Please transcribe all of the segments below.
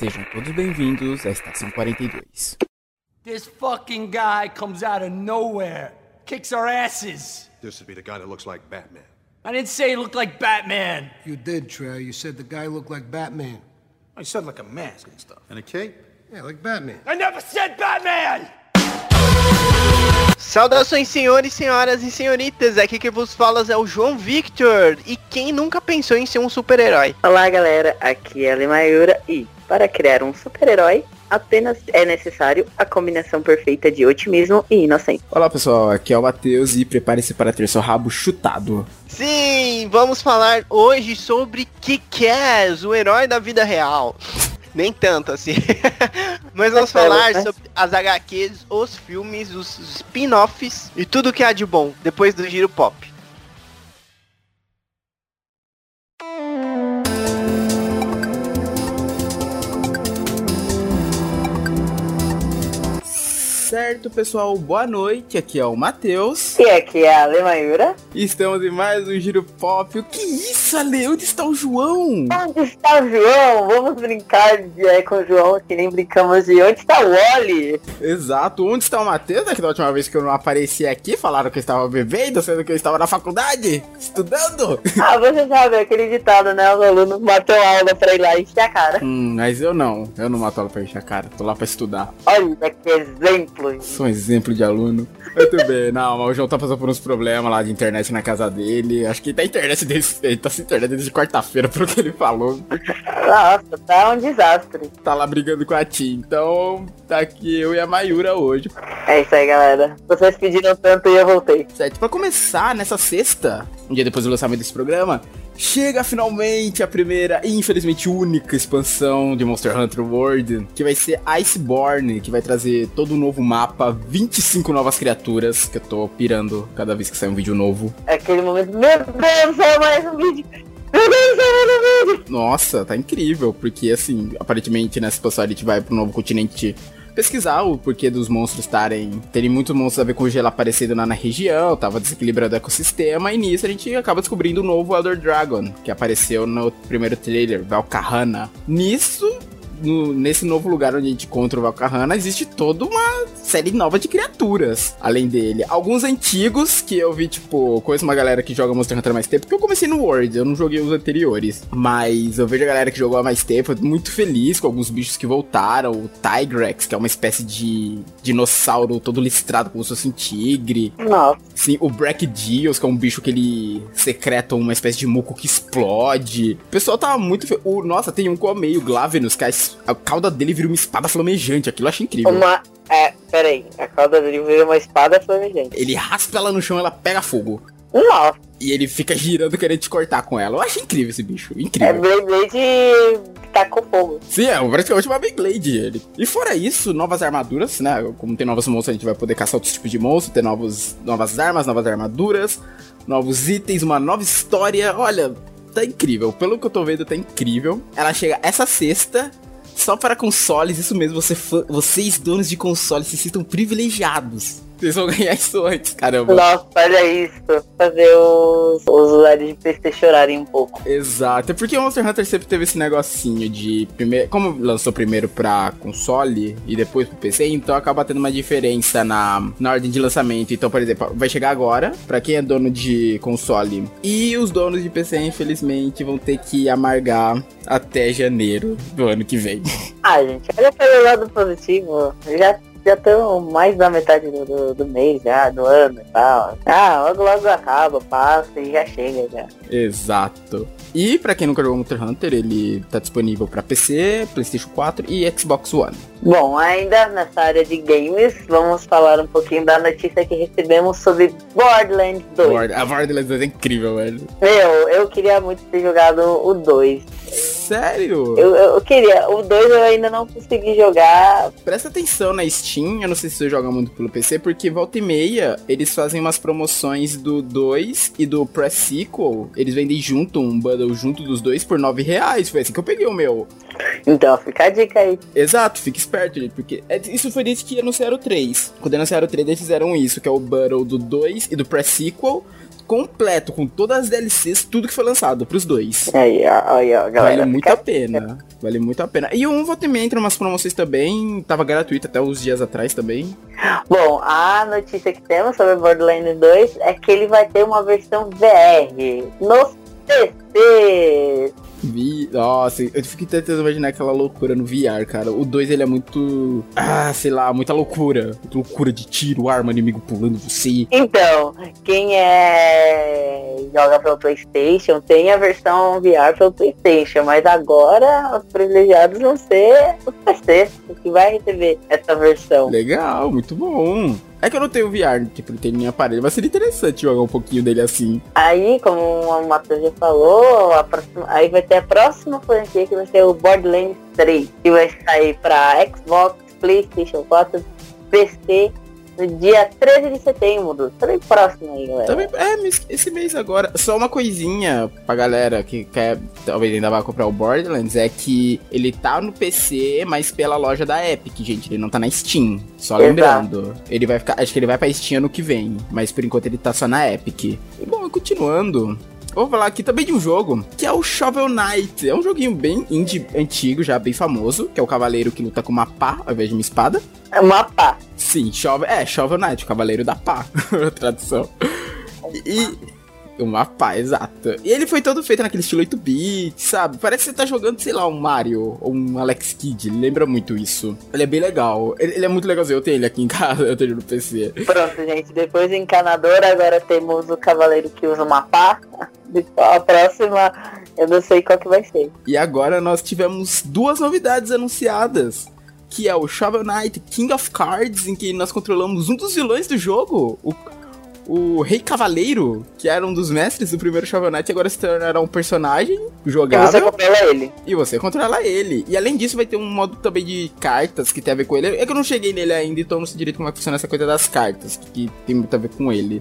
Sejam todos bem-vindos à Estação 42. This fucking guy comes out of nowhere, kicks our asses. This would be the guy that looks like Batman. I didn't say he looked like Batman. You did, Trey. You said the guy looked like Batman. Oh, I said like a mask and stuff. And a cape? Yeah, like Batman. I never said Batman! Saudações, senhores, senhoras e senhoritas. Aqui que vos fala é o João Victor. E quem nunca pensou em ser um super-herói? Olá, galera. Aqui é a Lemayura e para criar um super-herói apenas é necessário a combinação perfeita de otimismo e inocência. Olá pessoal, aqui é o Matheus e prepare-se para ter seu rabo chutado. Sim, vamos falar hoje sobre Kick-Ass, o herói da vida real. Nem tanto assim. Mas vamos falar sobre as HQs, os filmes, os spin-offs e tudo que há de bom depois do giro pop. Certo, pessoal, boa noite. Aqui é o Matheus. E aqui é a Lemayura. Estamos em mais um Giro Pop. O que é isso, Ale? Onde está o João? Onde está o João? Vamos brincar de, é, com o João, que nem brincamos de onde está o Wally? Exato. Onde está o Matheus? É que da última vez que eu não apareci aqui, falaram que eu estava bebendo, sendo que eu estava na faculdade, estudando. Ah, você sabe, aquele ditado, né? Os alunos matam aula pra ir lá encher a cara. Hum, mas eu não. Eu não mato aula pra encher a cara. Tô lá pra estudar. Olha que exemplo. Sou um exemplo de aluno. Muito bem, não, mas o João tá passando por uns problemas lá de internet na casa dele. Acho que tá internet desse, ele tá sem internet desde quarta-feira, pelo que ele falou. Nossa, tá um desastre. Tá lá brigando com a Tim. Então, tá aqui eu e a Mayura hoje. É isso aí, galera. Vocês pediram tanto e eu voltei. Certo, pra começar, nessa sexta, um dia depois do lançamento desse programa, chega finalmente a primeira e infelizmente única expansão de Monster Hunter World, que vai ser Iceborne, que vai trazer todo um novo mapa, 25 novas criaturas, que eu tô pirando cada vez que sai um vídeo novo. É aquele momento, meu Deus, é mais um vídeo. Meu Deus, é mais um vídeo. Nossa, tá incrível, porque assim, aparentemente nessa expansão a gente vai pro novo continente pesquisar o porquê dos monstros estarem. terem muitos monstros a ver com gelo aparecendo lá na região, tava desequilibrando o ecossistema, e nisso a gente acaba descobrindo o novo Elder Dragon, que apareceu no primeiro trailer, Valkahana. Nisso, no, nesse novo lugar onde a gente encontra o Valkahana, existe toda uma série nova de criaturas, além dele. Alguns antigos, que eu vi, tipo, conheço uma galera que joga Monster Hunter há mais tempo, porque eu comecei no World, eu não joguei os anteriores. Mas eu vejo a galera que jogou há mais tempo, muito feliz com alguns bichos que voltaram. O Tigrex, que é uma espécie de dinossauro todo listrado, como se fosse um tigre. Nossa. Sim, o Brachiodeus, que é um bicho que ele secreta uma espécie de muco que explode. O pessoal tava muito. Fe... O, nossa, tem um que é meio Glavenus, que a, a cauda dele vira uma espada flamejante. Aquilo eu achei incrível. Uma. É, peraí. A cauda dele vira uma espada flamejante. Ele raspa ela no chão ela pega fogo. Nossa. E ele fica girando querendo te cortar com ela. Eu achei incrível esse bicho. É Incrível. Beyblade tacou fogo. Sim, é praticamente uma Beyblade ele. E fora isso, novas armaduras, né? Como tem novos monstros, a gente vai poder caçar outros tipos de monstros, ter novos, novas armas, novas armaduras, novos itens, uma nova história. Olha, tá incrível. Pelo que eu tô vendo, tá incrível. Ela chega essa sexta. Só para consoles, isso mesmo, você, vocês donos de consoles se sintam privilegiados. Vocês vão ganhar isso antes, caramba. Nossa, olha isso. Fazer os, os usuários de PC chorarem um pouco. Exato, é porque o Monster Hunter sempre teve esse negocinho de primeiro, como lançou primeiro pra console e depois pro PC, então acaba tendo uma diferença na, na ordem de lançamento. Então, por exemplo, vai chegar agora pra quem é dono de console e os donos de PC, infelizmente, vão ter que amargar até janeiro do ano que vem. Ah, gente, olha pelo lado positivo. Já já estamos mais da metade do, do, do mês já, do ano e tal. Ah, logo logo acaba, passa e já chega já. Exato. E pra quem nunca jogou Monster Hunter, ele tá disponível pra PC, PlayStation 4 e Xbox One. Bom, ainda nessa área de games, vamos falar um pouquinho da notícia que recebemos sobre Borderlands 2. Bord- A Borderlands 2 é incrível, velho. Meu, eu queria muito ter jogado o 2. Sério? Eu, eu queria, o 2 eu ainda não consegui jogar. Presta atenção na Steam, eu não sei se você joga muito pelo PC, porque volta e meia eles fazem umas promoções do 2 e do Pre-Sequel. Eles vendem junto, um bundle junto dos dois por 9 reais. Foi assim que eu peguei o meu. Então fica a dica aí. Exato, fica esperto, gente, porque é- isso foi desde que anunciaram o 3. Quando anunciaram o 3, eles fizeram isso, que é o bundle do 2 e do Pre-Sequel. Completo, com todas as DLCs, tudo que foi lançado pros dois. Aí, aí, ó, galera. Vale muito a pena. Vale muito a pena. E o 1 volta e meia entra umas promoções também. Tava gratuito até uns dias atrás também. Bom, a notícia que temos sobre Borderlands 2 é que ele vai ter uma versão VR nos PC. Vi. Nossa, eu fico tentando imaginar aquela loucura no VR, cara. O 2 ele é muito. Ah, sei lá, muita loucura. Muita loucura de tiro, arma, inimigo pulando você. Então, quem é joga pelo PlayStation tem a versão VR pelo PlayStation, mas agora os privilegiados vão ser os PC, que vai receber essa versão. Legal, muito bom. É que eu não tenho VR, tipo, não tenho nem aparelho, mas seria interessante jogar um pouquinho dele assim. Aí, como o Matheus já falou, próxima- aí vai ter a próxima franquia que vai ser o Borderlands 3, que vai sair pra Xbox, PlayStation 4, PC no dia 13 de setembro. Bem próximo aí, galera. Também, é, esse mês agora. Só uma coisinha pra galera que quer, talvez ainda vai comprar o Borderlands, é que ele tá no PC, mas pela loja da Epic, gente. Ele não tá na Steam. Só Exato. lembrando. Ele vai ficar. Acho que ele vai pra Steam ano que vem. Mas por enquanto ele tá só na Epic. E bom, continuando. Vou falar aqui também de um jogo que é o Shovel Knight. É um joguinho bem indie antigo, já bem famoso, que é o cavaleiro que luta com uma pá ao invés de uma espada. É uma pá. Sim, Shovel, é, Shovel Knight, o Cavaleiro da Pá, tradução. E. Uma pá, exato. E ele foi todo feito naquele estilo 8-bit, sabe? Parece que você tá jogando, sei lá, um Mario ou um Alex Kidd. Ele lembra muito isso. Ele é bem legal. Ele, ele é muito legalzinho. Eu tenho ele aqui em casa, eu tenho no PC. Pronto, gente. Depois do encanador, agora temos o cavaleiro que usa uma pá. A próxima, eu não sei qual que vai ser. E agora nós tivemos duas novidades anunciadas. Que é o Shovel Knight King of Cards, em que nós controlamos um dos vilões do jogo. O, o Rei Cavaleiro, que era um dos mestres do primeiro Shovel Knight, agora se tornará um personagem E você jogável. controla ele. E você controla ele. E além disso, vai ter um modo também de cartas que tem a ver com ele. É que eu não cheguei nele ainda, então não sei direito como é que funciona essa coisa das cartas, que tem muito a ver com ele.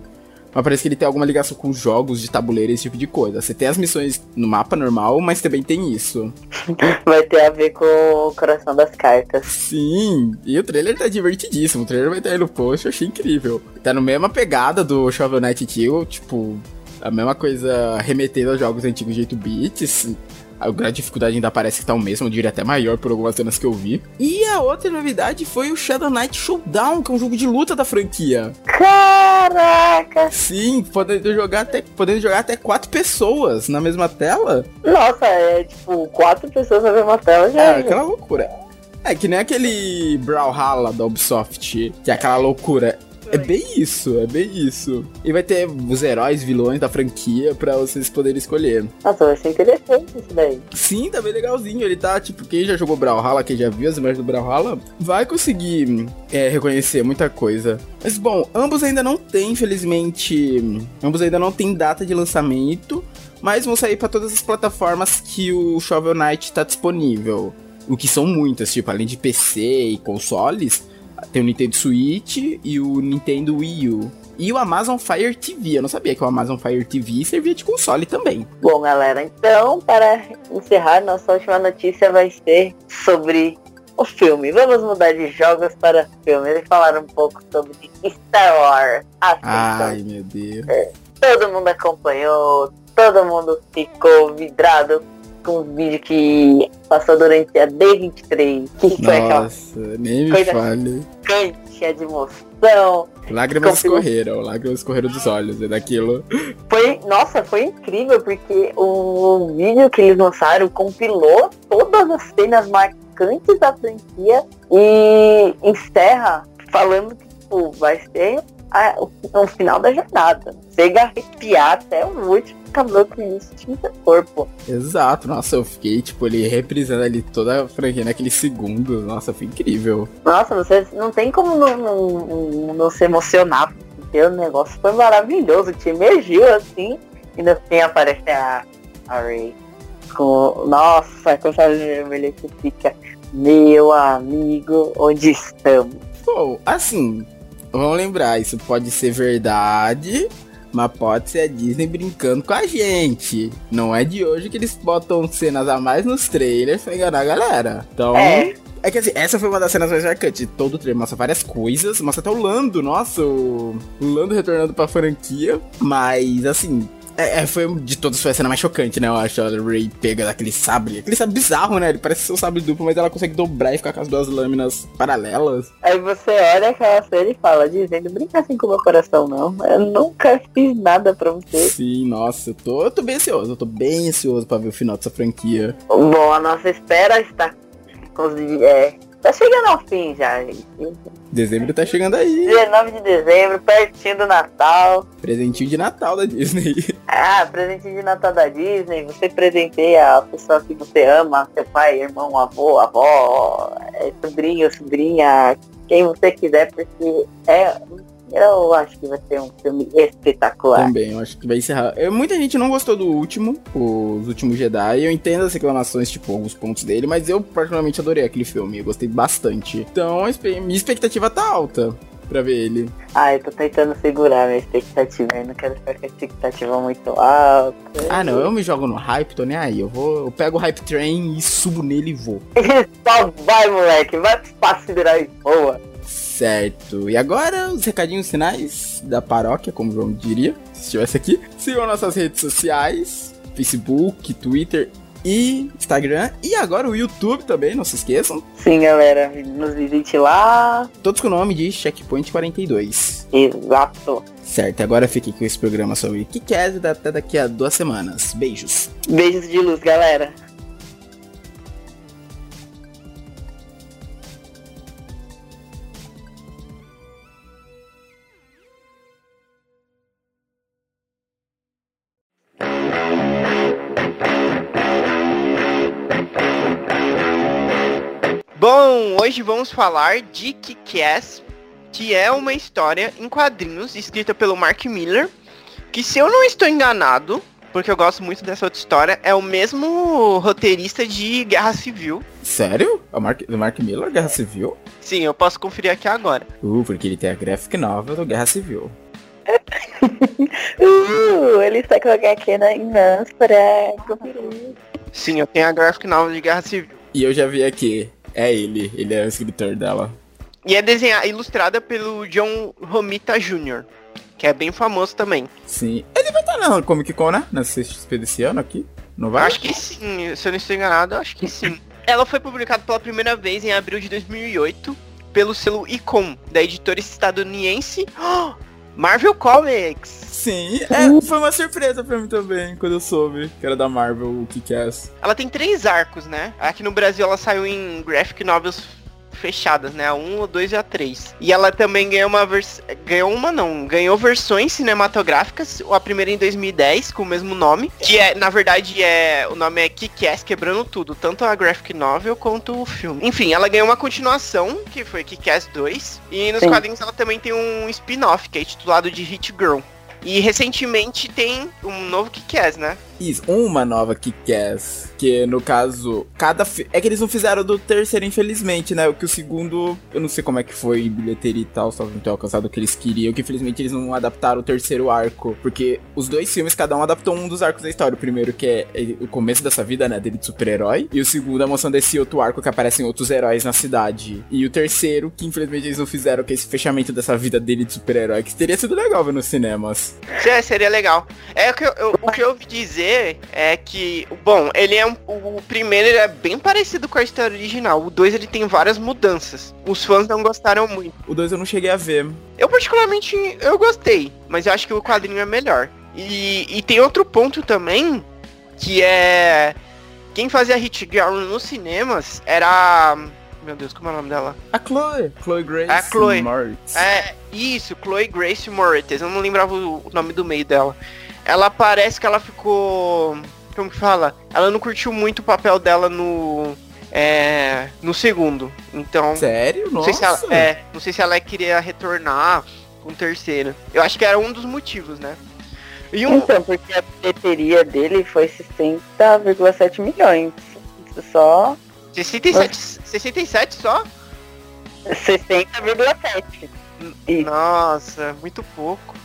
Mas parece que ele tem alguma ligação com jogos de tabuleiro, esse tipo de coisa. Você tem as missões no mapa normal, mas também tem isso. Vai ter a ver com o coração das cartas. Sim, e o trailer tá divertidíssimo. O trailer vai estar aí no post, eu achei incrível. Tá na mesma pegada do Shovel Knight antigo, tipo, a mesma coisa remetendo aos jogos antigos de 8 bits. A dificuldade ainda parece que tá o mesmo, eu diria até maior por algumas cenas que eu vi. E a outra novidade foi o Shadow Knight Showdown, que é um jogo de luta da franquia. Caraca! Sim, podendo jogar até, podendo jogar até quatro pessoas na mesma tela. Nossa, é tipo quatro pessoas na mesma tela já. É, aquela loucura. É que nem aquele Brawlhalla da Ubisoft, que é aquela loucura. É bem isso, é bem isso. E vai ter os heróis, vilões da franquia pra vocês poderem escolher. Nossa, vai ser interessante isso daí. Sim, tá bem legalzinho. Ele tá, tipo, quem já jogou Brawlhalla, quem já viu as imagens do Brawlhalla, vai conseguir é, reconhecer muita coisa. Mas, bom, ambos ainda não tem, infelizmente... Ambos ainda não tem data de lançamento, mas vão sair pra todas as plataformas que o Shovel Knight tá disponível. O que são muitas, tipo, além de PC e consoles, tem o Nintendo Switch e o Nintendo Wii U. E o Amazon Fire TV. Eu não sabia que o Amazon Fire TV servia de console também. Bom, galera, então, para encerrar, nossa última notícia vai ser sobre o filme. Vamos mudar de jogos para filme. Eles falaram um pouco sobre Star Wars. Ai, meu Deus. Todo mundo acompanhou, todo mundo ficou vidrado com o vídeo que passou durante a D23. Que foi aquela Nossa, nem me Coisa- fale. cancha de emoção. Lágrimas Confio. escorreram, lágrimas escorreram dos olhos. É daquilo. Foi, nossa, foi incrível porque o vídeo que eles lançaram compilou todas as cenas marcantes da franquia e encerra falando que tipo, vai ser a- o, o final da jornada. Chega a arrepiar até o último cabelo com isso tinha corpo. Exato, nossa, eu fiquei, tipo, ele reprisando ali toda a franquia naquele segundo. Nossa, foi incrível. Nossa, você não tem como não, não, não- não se emocionar, porque o negócio foi maravilhoso, te emergiu assim, e no fim aparece a, a Ray com. Nossa, com essa vermelha que fica, meu amigo, onde estamos? Pô, assim, vamos lembrar, isso pode ser verdade, mas pode ser a Disney brincando com a gente. Não é de hoje que eles botam cenas a mais nos trailers pra enganar a galera. Então, É. É que assim, essa foi uma das cenas mais marcantes. Todo o trailer mostra várias coisas, mostra até o Lando, nossa, o, o Lando retornando pra franquia. Mas, assim, é, é, foi de todas foi a cena mais chocante, né? Eu acho. A Ray pega daquele sabre. Aquele sabre bizarro, né? Ele parece ser um sabre duplo, mas ela consegue dobrar e ficar com as duas lâminas paralelas. Aí você olha aquela cena e fala, dizendo, brinca assim com o meu coração, não. Eu nunca fiz nada pra você. Sim, nossa, eu tô, eu tô bem ansioso. Eu tô bem ansioso pra ver o final dessa franquia. Bom, a nossa espera está. É, tá chegando ao fim já, gente. Dezembro tá chegando aí. 19 de dezembro, pertinho do Natal. Presentinho de Natal da Disney. Ah, presentinho de Natal da Disney. Você presenteia a pessoa que você ama, seu pai, irmão, avô, avó, é, sobrinho, sobrinha, quem você quiser, porque é eu acho que vai ser um filme espetacular. Também, eu acho que vai encerrar. Eu, muita gente não gostou do último, os últimos Jedi. Eu entendo as reclamações, tipo, alguns pontos dele, mas eu particularmente adorei aquele filme. Eu gostei bastante. Então, minha expectativa tá alta pra ver ele. Ah, eu tô tentando segurar minha expectativa. Eu não quero ficar com a expectativa muito alta. Ah, não, eu me jogo no hype, tô nem aí. Eu vou, eu pego o hype train e subo nele e vou. Só vai, moleque, vai pra segurar e boa. Certo. E agora os recadinhos finais da paróquia, como o João diria, se estivesse aqui. Sigam nossas redes sociais, Facebook, Twitter e Instagram. E agora o YouTube também, não se esqueçam. Sim, galera, nos visite lá. Todos com o nome de Checkpoint 42. Exato. Certo, agora fique com esse programa sobre Kikaz até daqui a duas semanas. Beijos. Beijos de luz, galera. Bom, hoje vamos falar de Kick-Ass, que é uma história em quadrinhos escrita pelo Mark Miller, que se eu não estou enganado, porque eu gosto muito dessa outra história, é o mesmo roteirista de Guerra Civil. Sério? É o Mark, do Mark Miller, Guerra Civil? Sim, eu posso conferir aqui agora. Uh, porque ele tem a graphic novel do Guerra Civil. uh, ele está com a HQ na mãos para conferir. Sim, eu tenho a graphic novel de Guerra Civil. E eu já vi aqui. É ele, ele é o escritor dela. E é desenhada, ilustrada pelo John Romita Jr., que é bem famoso também. Sim. Ele vai estar na Comic Con, né? Na CXP desse ano aqui? Não vai? Acho que sim, se eu não estou enganado, acho que sim. Ela foi publicada pela primeira vez em abril de 2008 pelo selo Icon, da editora estadunidense Marvel Comics. Sim, é, foi uma surpresa pra mim também, quando eu soube que era da Marvel, o que é. Ela tem três arcos, né? Aqui no Brasil ela saiu em graphic novels fechadas, né? A 1, a 2 e a 3. E ela também ganhou uma versão. Ganhou uma não, ganhou versões cinematográficas, a primeira em 2010, com o mesmo nome. Que é, na verdade, é. O nome é Kick-Ass Quebrando Tudo, tanto a graphic novel quanto o filme. Enfim, ela ganhou uma continuação, que foi Kick-Ass 2. E nos Sim. quadrinhos ela também tem um spin-off, que é titulado de Hit Girl. E recentemente tem um novo Kick-Ass, né? Isso, uma nova Kick-Ass. Que no caso, cada. É que eles não fizeram do terceiro, infelizmente, né? O que o segundo, eu não sei como é que foi bilheteria e tal, só não ter alcançado o que eles queriam. Que infelizmente eles não adaptaram o terceiro arco. Porque os dois filmes, cada um adaptou um dos arcos da história. O primeiro, que é, é o começo dessa vida, né? Dele de super-herói. E o segundo, a moção desse outro arco que aparecem outros heróis na cidade. E o terceiro, que infelizmente eles não fizeram, que é esse fechamento dessa vida dele de super-herói. Que teria sido legal ver nos cinemas. É, seria legal. É o que eu, eu o que eu ouvi dizer é que, bom, ele é um, o primeiro ele é bem parecido com a história original. O 2 ele tem várias mudanças. Os fãs não gostaram muito. O 2 eu não cheguei a ver. Eu particularmente eu gostei, mas eu acho que o quadrinho é melhor. E, e tem outro ponto também que é quem fazia Hit Girl nos cinemas era meu Deus, como é o nome dela? A Chloe. Chloe Grace a Chloe. Moritz. É, isso, Chloe Grace Moritz. Eu não lembrava o nome do meio dela ela parece que ela ficou. Como que fala? Ela não curtiu muito o papel dela no. É, no segundo. Então. Sério? Não Sei se ela, é, não sei se ela queria retornar com o terceiro. Eu acho que era um dos motivos, né? E um... Então, porque a bilheteria dele foi 60,7 milhões. Só. 67, 67 só? 60,7. Nossa, muito pouco.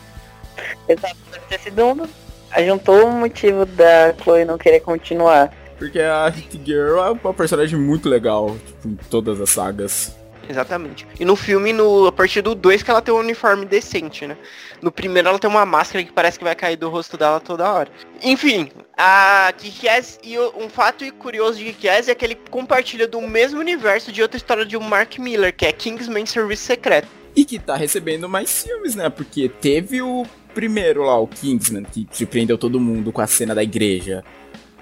Exato, deve ter sido um. Ajuntou o motivo da Chloe não querer continuar. Porque a Hit Girl é uma personagem muito legal, tipo, em todas as sagas. Exatamente. E no filme, no, a partir do 2, que ela tem um uniforme decente, né? No primeiro ela tem uma máscara que parece que vai cair do rosto dela toda hora. Enfim, a Kikiaz, e um fato curioso de Kikiaz é que ele compartilha do mesmo universo de outra história de um Mark Miller, que é Kingsman Serviço Secreto. E que tá recebendo mais filmes, né? Porque teve o primeiro lá, o Kingsman, que surpreendeu todo mundo com a cena da igreja.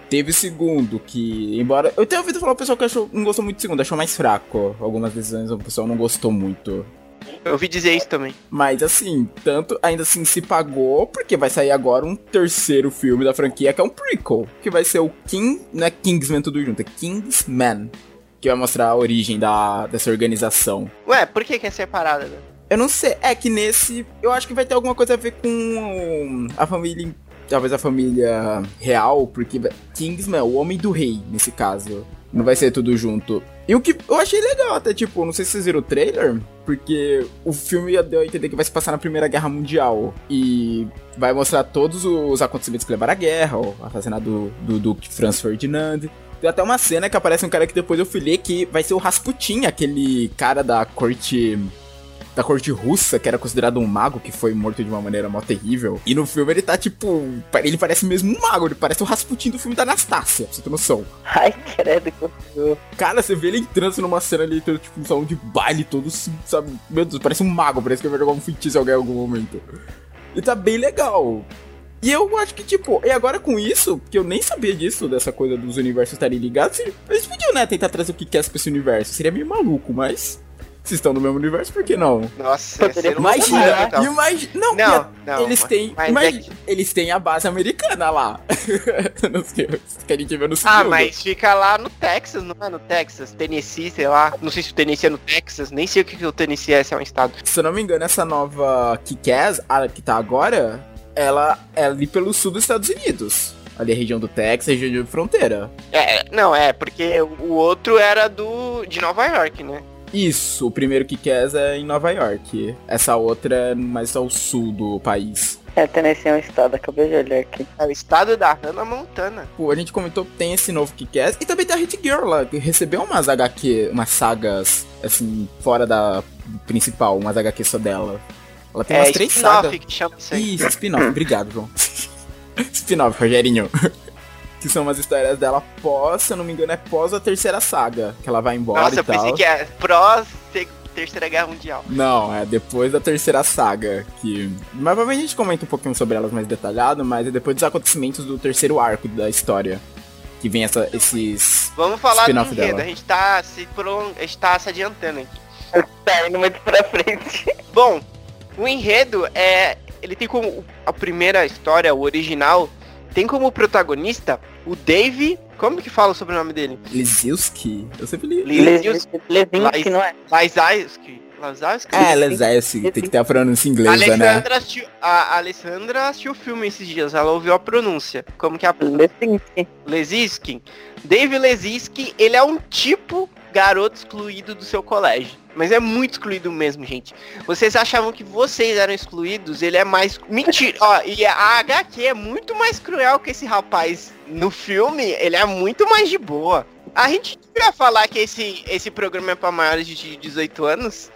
Teve o segundo, que, embora. Eu tenho ouvido falar o pessoal que achou, não gostou muito do segundo, achou mais fraco. Algumas decisões o pessoal não gostou muito. Eu ouvi dizer isso também. Mas assim, tanto ainda assim se pagou, porque vai sair agora um terceiro filme da franquia, que é um prequel, que vai ser o King, não é Kingsman tudo junto, é Kingsman, que vai mostrar a origem da, dessa organização. Ué, por que que é separada? né? Eu não sei, é que nesse, eu acho que vai ter alguma coisa a ver com a família, talvez a família real, porque Kingsman é o homem do rei, nesse caso. Não vai ser tudo junto. E o que eu achei legal até, tipo, não sei se vocês viram o trailer, porque o filme deu a entender que vai se passar na Primeira Guerra Mundial. E vai mostrar todos os acontecimentos que levaram à guerra, o assassinato do, do Duque Franz Ferdinand. Tem até uma cena que aparece um cara que depois eu fui ler que vai ser o Rasputin, aquele cara da corte da corte russa, que era considerado um mago que foi morto de uma maneira mó terrível. E no filme ele tá tipo. Ele parece mesmo um mago, ele parece o Rasputin do filme da Anastácia, pra você ter noção. Ai, credo, que horror. Cara, você vê ele entrando numa cena ali, tipo, um salão de baile todo, assim, sabe? Meu Deus, parece um mago, parece que vai jogar um feitiço em alguém em algum momento. E tá bem legal. E eu acho que, tipo, e agora com isso, porque eu nem sabia disso, dessa coisa dos universos estarem ligados, eles podiam, né, tentar trazer o que quer pra esse universo. Seria meio maluco, mas. Se estão no mesmo universo, por que não? Nossa, Poderia ia ser um Imagina, fundamental. imagina. Não, Não, a- não, eles têm. mas imagina, é que- eles têm a base americana lá. não sei, que a gente vê no Ah, segundo. mas fica lá no Texas, não é no Texas? Tennessee, sei lá. Não sei se o Tennessee é no Texas, nem sei o que, que o Tennessee é, se é um estado. Se eu não me engano, essa nova Kick-Ass, a que tá agora, ela é ali pelo sul dos Estados Unidos. Ali a região do Texas, região de fronteira. É, não, é, porque o outro era do de Nova York, né? Isso, o primeiro Kick-Ass é em Nova York. Essa outra é mais ao sul do país. É, Tennessee é um estado, acabei de olhar aqui. É o estado da Hannah Montana. Pô, a gente comentou que tem esse novo Kick-Ass. E também tem a Hit Girl lá, que recebeu umas HQ, umas sagas, assim, fora da principal, umas HQ só dela. Ela tem é umas três sagas. spin-off que chama isso aí. Isso, spin-off. Obrigado, João. spin-off, Rogerinho. Que são umas histórias dela pós, se eu não me engano, é pós a terceira saga. Que ela vai embora Nossa, e eu pensei tal. que é pró se- Terceira Guerra Mundial. Não, é depois da terceira saga. Que. Mas provavelmente a gente comenta um pouquinho sobre elas mais detalhado, mas é depois dos acontecimentos do terceiro arco da história. Que vem essa, esses. Vamos falar do enredo, dela. a gente tá se, prolong... a gente tá se adiantando aqui. Tá indo muito pra frente. Bom, o enredo é. Ele tem como. A primeira história, o original, tem como protagonista o Dave. Como que fala o sobrenome dele? Liziuski? Eu sempre li. Liziuski. Levinsky, não é? Lazarski. Lazarski? É, Leziuski. Tem que ter a pronúncia inglesa, né? Alessandra assistiu, a Alessandra assistiu o filme esses dias, ela ouviu a pronúncia. Como que é a Levinsky. Lezinski. Dave Lezinski, ele é um tipo garoto excluído do seu colégio. Mas é muito excluído mesmo, gente. Vocês achavam que vocês eram excluídos, ele é mais. Mentira! Ó, e a HQ é muito mais cruel que esse rapaz no filme, ele é muito mais de boa. A gente devia falar que esse, esse programa é pra maiores de 18 anos.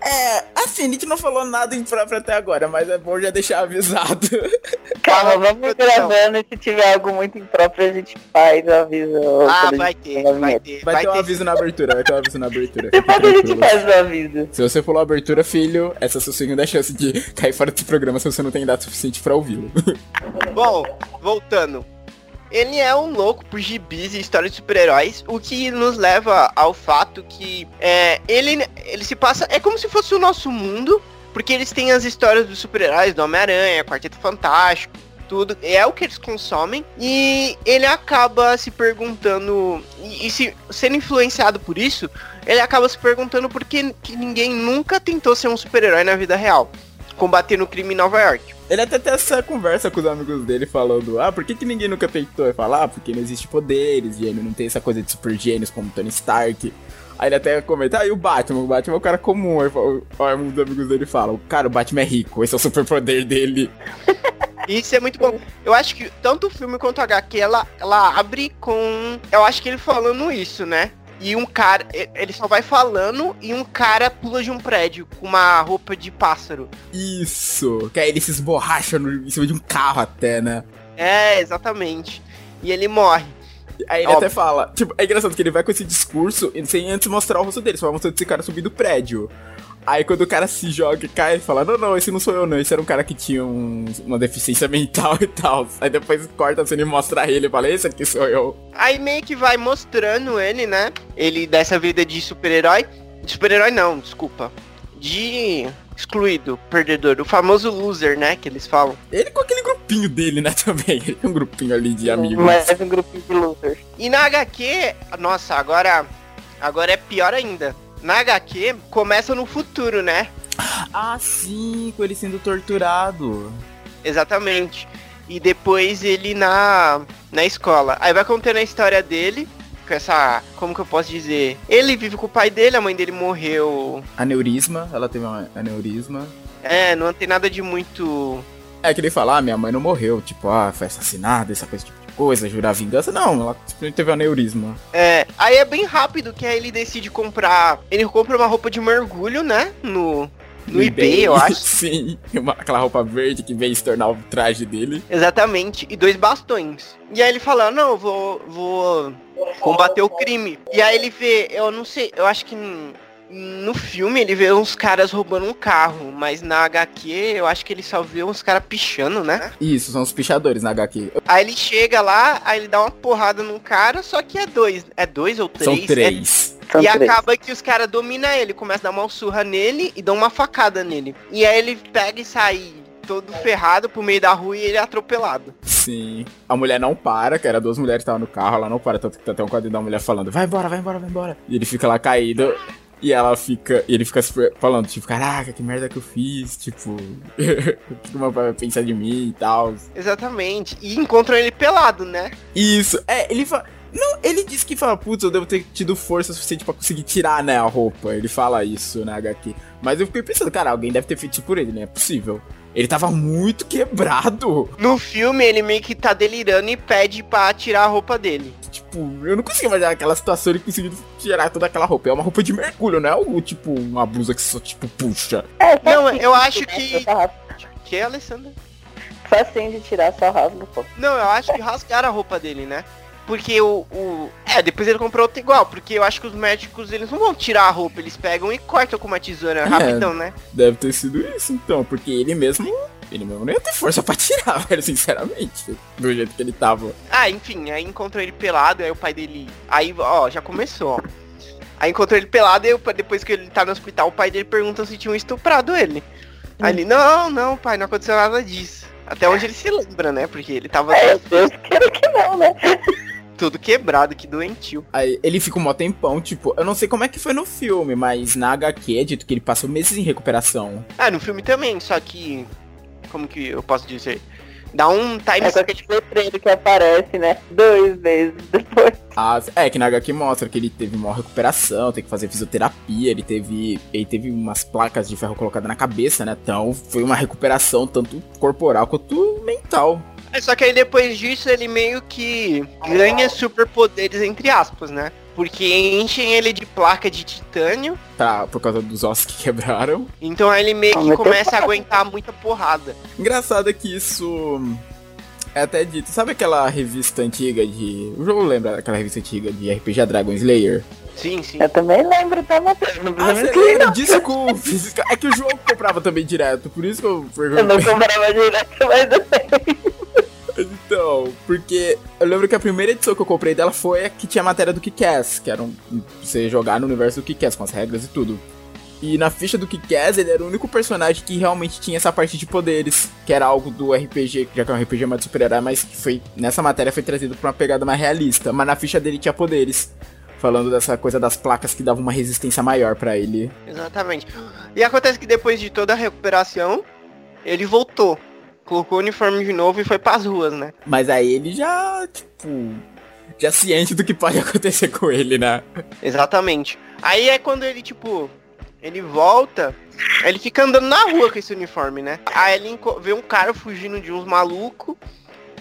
É, assim, a gente não falou nada impróprio até agora, mas é bom já deixar avisado. Calma, vamos gravando e se tiver algo muito impróprio a gente faz, avisa. Ah, quando a vai ter, vai ter. Vai, ter um aviso na abertura, vai ter um aviso na abertura. Depois a gente faz o aviso. Se você falou abertura, filho, essa é a sua segunda chance de cair fora desse programa se você não tem dado suficiente pra ouvi-lo. Bom, voltando. Ele é um louco por gibis e histórias de super-heróis, o que nos leva ao fato que é, ele, ele se passa. É como se fosse o nosso mundo, porque eles têm as histórias dos super-heróis, do Homem-Aranha, Quarteto Fantástico, tudo. É o que eles consomem. E ele acaba se perguntando. E, e se, sendo influenciado por isso, ele acaba se perguntando por que, que ninguém nunca tentou ser um super-herói na vida real. Combater no crime em Nova York. Ele até tem essa conversa com os amigos dele falando, ah, por que, que ninguém nunca tentou? Ele fala, ah, porque não existe poderes, gênio, não tem essa coisa de super gênios como Tony Stark. Aí ele até comenta, ah, e o Batman? O Batman é o cara comum. Aí aí um dos amigos dele fala, cara, o Batman é rico, esse é o superpoder dele. Isso é muito bom. Eu acho que tanto o filme quanto a HQ, ela, ela abre com. Eu acho que ele falando isso, né? E um cara. Ele só vai falando e um cara pula de um prédio com uma roupa de pássaro. Isso. Que aí ele se esborracha no, em cima de um carro até, né? É, exatamente. E ele morre. Aí ele Óbvio. até fala, tipo, é engraçado que ele vai com esse discurso sem antes mostrar o rosto dele, só vai mostrando esse cara subir do prédio. Aí quando o cara se joga e cai, ele fala, não, não, esse não sou eu não, esse era um cara que tinha um- uma deficiência mental e tal. Aí depois corta cena e mostra ele e fala, esse aqui sou eu. Aí meio que vai mostrando ele, né? Ele dessa vida de super-herói. De super-herói não, desculpa. De excluído, perdedor. O famoso loser, né? Que eles falam. Ele com aquele grupinho dele, né, também. Ele tem um grupinho ali de amigos. Mais um grupinho de losers. E na HQ, nossa, agora. Agora é pior ainda. Na HQ, começa no futuro, né? Ah, sim, com ele sendo torturado. Exatamente. E depois ele na, na escola. Aí vai contando a história dele. Com essa. Como que eu posso dizer? Ele vive com o pai dele, a mãe dele morreu. Aneurisma, ela teve um aneurisma. É, não tem nada de muito. É que ele fala, ah, minha mãe não morreu, tipo, ah, foi assassinada, essa coisa, tipo de coisa, jurar vingança. Não, ela simplesmente teve um aneurisma. É. Aí é bem rápido que aí ele decide comprar. Ele compra uma roupa de mergulho, né? No. No eBay, eu acho. Sim, uma- aquela roupa verde que veio se tornar o traje dele. Exatamente. E dois bastões. E aí ele fala, não, eu vou. vou combater o crime. E aí ele vê, eu não sei, eu acho que no filme ele vê uns caras roubando um carro, mas na HQ eu acho que ele só vê uns caras pichando, né? Isso, são os pichadores na HQ. Aí ele chega lá, aí ele dá uma porrada num cara, só que é dois. É dois ou três? São É- três. São e três. acaba que os caras dominam ele, começa a dar uma surra nele e dão uma facada nele. E aí ele pega e sai todo ferrado pro meio da rua e ele é atropelado. Sim. A mulher não para, que era duas mulheres que estavam no carro, ela não para, tanto que tá até um quadrinho da mulher falando, vai embora, vai embora, vai embora. E ele fica lá caído. E ela fica. E ele fica falando, tipo, caraca, que merda que eu fiz, tipo. o que que meu pai vai pensar de mim e tal. Exatamente. E encontram ele pelado, né? Isso, é, ele fala. Não, ele disse que fala, putz, eu devo ter tido força suficiente pra conseguir tirar, né, a roupa. Ele fala isso na HQ. Mas eu fiquei pensando, cara, alguém deve ter feito isso por ele, né? É possível. Ele tava muito quebrado. No filme ele meio que tá delirando e pede pra tirar a roupa dele. Tipo, eu não consigo imaginar aquela situação ele conseguindo tirar toda aquela roupa. É uma roupa de mergulho, não é algo tipo uma blusa que só, tipo, puxa. É, Não, assim, eu acho que-. Que é, Alessandra? Facinho de tirar, só rasga, pô. Não, eu acho que rasgaram a roupa dele, né? Porque o, o. É, depois ele comprou outra igual. Porque eu acho que os médicos eles não vão tirar a roupa, eles pegam e cortam com uma tesoura rapidão, né? Deve ter sido isso, então, porque ele mesmo. Ele mesmo não ia ter força pra tirar, velho, sinceramente. Do jeito que ele tava. Ah, enfim, aí encontrou ele pelado, aí o pai dele. Aí, ó, já começou, ó. Aí encontrou ele pelado e eu- depois que ele tá no hospital, o pai dele pergunta se tinham estuprado ele. Aí ele, não, não, pai, não aconteceu nada disso. Até onde ele se lembra, né? Porque ele tava É, Deus queira que não, né? todo quebrado, que doentio. Aí ele fica um mó tempão, tipo, eu não sei como é que foi no filme, mas na HQ é dito que ele passou meses em recuperação. Ah, no filme também, só que. Como que eu posso dizer? Dá um time É só aquele letreiro que aparece, né? Dois meses depois. Ah, é, que na HQ mostra que ele teve uma recuperação, tem que fazer fisioterapia, ele teve. Ele teve umas placas de ferro colocadas na cabeça, né? Então foi uma recuperação tanto corporal quanto mental. É, só que aí depois disso ele meio que ganha superpoderes, entre aspas, né? Porque enchem ele de placa de titânio. Pra, por causa dos ossos que quebraram. Então aí ele meio que começa a aguentar muita porrada. Engraçado é que isso. É até dito. Sabe aquela revista antiga de. O jogo lembra daquela revista antiga de RPG Dragon Slayer? Sim, sim. Eu também lembro da matéria. Não Ah, você lembra? Desculpe. É que o jogo comprava também direto, por isso que eu Eu não comprava direto, mas eu sei. Então, porque eu lembro que a primeira edição que eu comprei dela foi a que tinha a matéria do Kick-Ass, que era um, você jogar no universo do Kick-Ass, com as regras e tudo. E na ficha do Kick-Ass, ele era o único personagem que realmente tinha essa parte de poderes, que era algo do RPG, já que é um RPG mais de super-herói, mas que foi, nessa matéria foi trazido pra uma pegada mais realista. Mas na ficha dele tinha poderes, falando dessa coisa das placas que davam uma resistência maior pra ele. Exatamente. E acontece que depois de toda a recuperação, ele voltou. Colocou o uniforme de novo e foi pras ruas, né? Mas aí ele já, tipo, já ciente do que pode acontecer com ele, né? Exatamente. Aí é quando ele, tipo, ele volta, ele fica andando na rua com esse uniforme, né? Aí ele vê um cara fugindo de uns malucos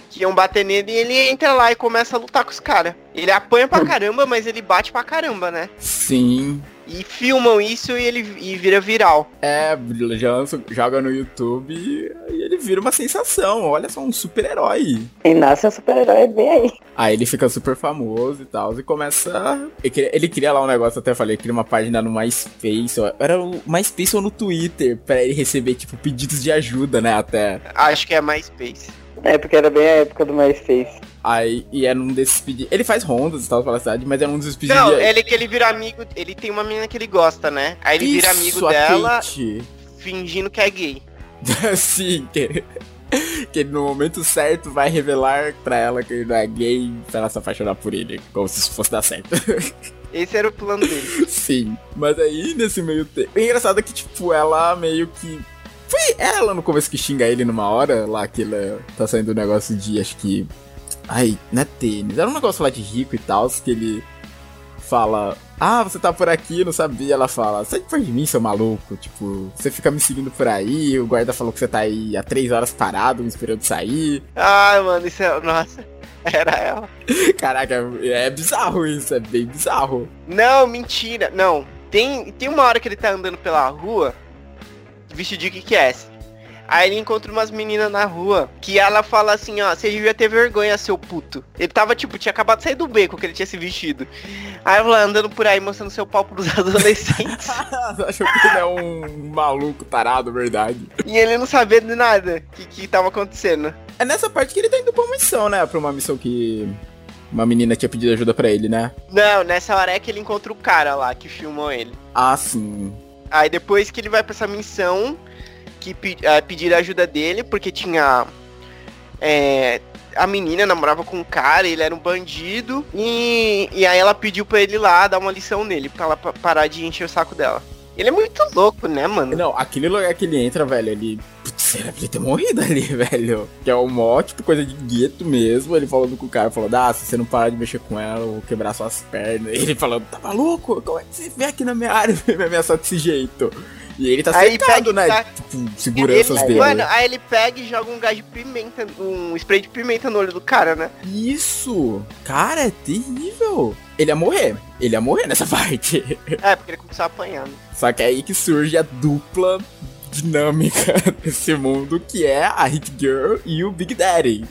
que iam bater nele e ele entra lá e começa a lutar com os caras. Ele apanha pra caramba, mas ele bate pra caramba, né? Sim. E filmam isso e ele e vira viral. É, já lança- joga no YouTube e ele vira uma sensação. Olha só, um super-herói. Quem nasce é um super-herói é bem aí. Aí ele fica super famoso e tal, e começa. Ele cria, ele cria lá um negócio, até falei, cria uma página no MySpace, era o MySpace ou no Twitter, pra ele receber, tipo, pedidos de ajuda, né, até. Acho que é MySpace. É, porque era bem a época do MySpace. Aí, e era um desses pedidos. Ele faz rondas e tal pela cidade, mas era um desses pedidos Não, ele que ele vira amigo, ele tem uma menina que ele gosta, né? Aí ele vira amigo Isso, dela, Kate. fingindo que é gay. Sim, que, que ele no momento certo vai revelar pra ela que ele não é gay pra ela se apaixonar por ele, como se isso fosse dar certo. Esse era o plano dele. Sim, mas aí nesse meio tempo. O engraçado é que, tipo, ela meio que. Foi ela no começo que xinga ele numa hora, lá que ela tá saindo um negócio de, acho que. Ai, não é tênis. Era um negócio lá de rico e tal, que ele fala. Ah, você tá por aqui, não sabia. Ela fala, sai de perto de mim, seu maluco. Tipo, você fica me seguindo por aí. O guarda falou que você tá aí há três horas parado, me esperando sair. Ai, mano, isso é. Nossa, era ela. Caraca, é bizarro isso, é bem bizarro. Não, mentira. Não. Tem, tem uma hora que ele tá andando pela rua, vestido de Kick-Ass. Aí ele encontra umas meninas na rua, que ela fala assim, ó, você devia ter vergonha, seu puto. Ele tava, tipo, tinha acabado de sair do beco que ele tinha se vestido. Aí ela andando por aí, mostrando seu pau pros adolescentes. Achou que ele é um maluco tarado, verdade. e ele não sabia de nada que, que tava acontecendo. É nessa parte que ele tá indo pra uma missão, né? Pra uma missão que uma menina tinha pedido ajuda pra ele, né? Não, nessa hora é que ele encontra o cara lá que filmou ele. Ah, sim. Aí depois que ele vai pra essa missão, que pe eh, pediram ajuda dele, porque tinha. é, a menina namorava com um cara, ele era um bandido, e, e aí ela pediu pra ele ir lá dar uma lição nele, pra ela pa- parar de encher o saco dela. Ele é muito louco, né, mano? Não, aquele lugar que ele entra, velho, ele. Putz, ele ter morrido ali, velho. Que é o mó, tipo, coisa de gueto mesmo. Ele falando com o cara, falando, ah, se você não parar de mexer com ela, eu vou quebrar suas pernas. E ele falando, tá maluco? Como é que você vem aqui na minha área e me ameaçar desse jeito? E ele tá Aí pega né? tá- Tipo, seguranças Ele- dele. Mano, aí ele pega e joga um gás de pimenta, um spray de pimenta no olho do cara, né? Isso! Cara, é terrível! Ele ia morrer. Ele ia morrer nessa parte. É, porque ele começou a apanhar. né? Só que é aí que surge a dupla dinâmica desse mundo, que é a Hit Girl e o Big Daddy.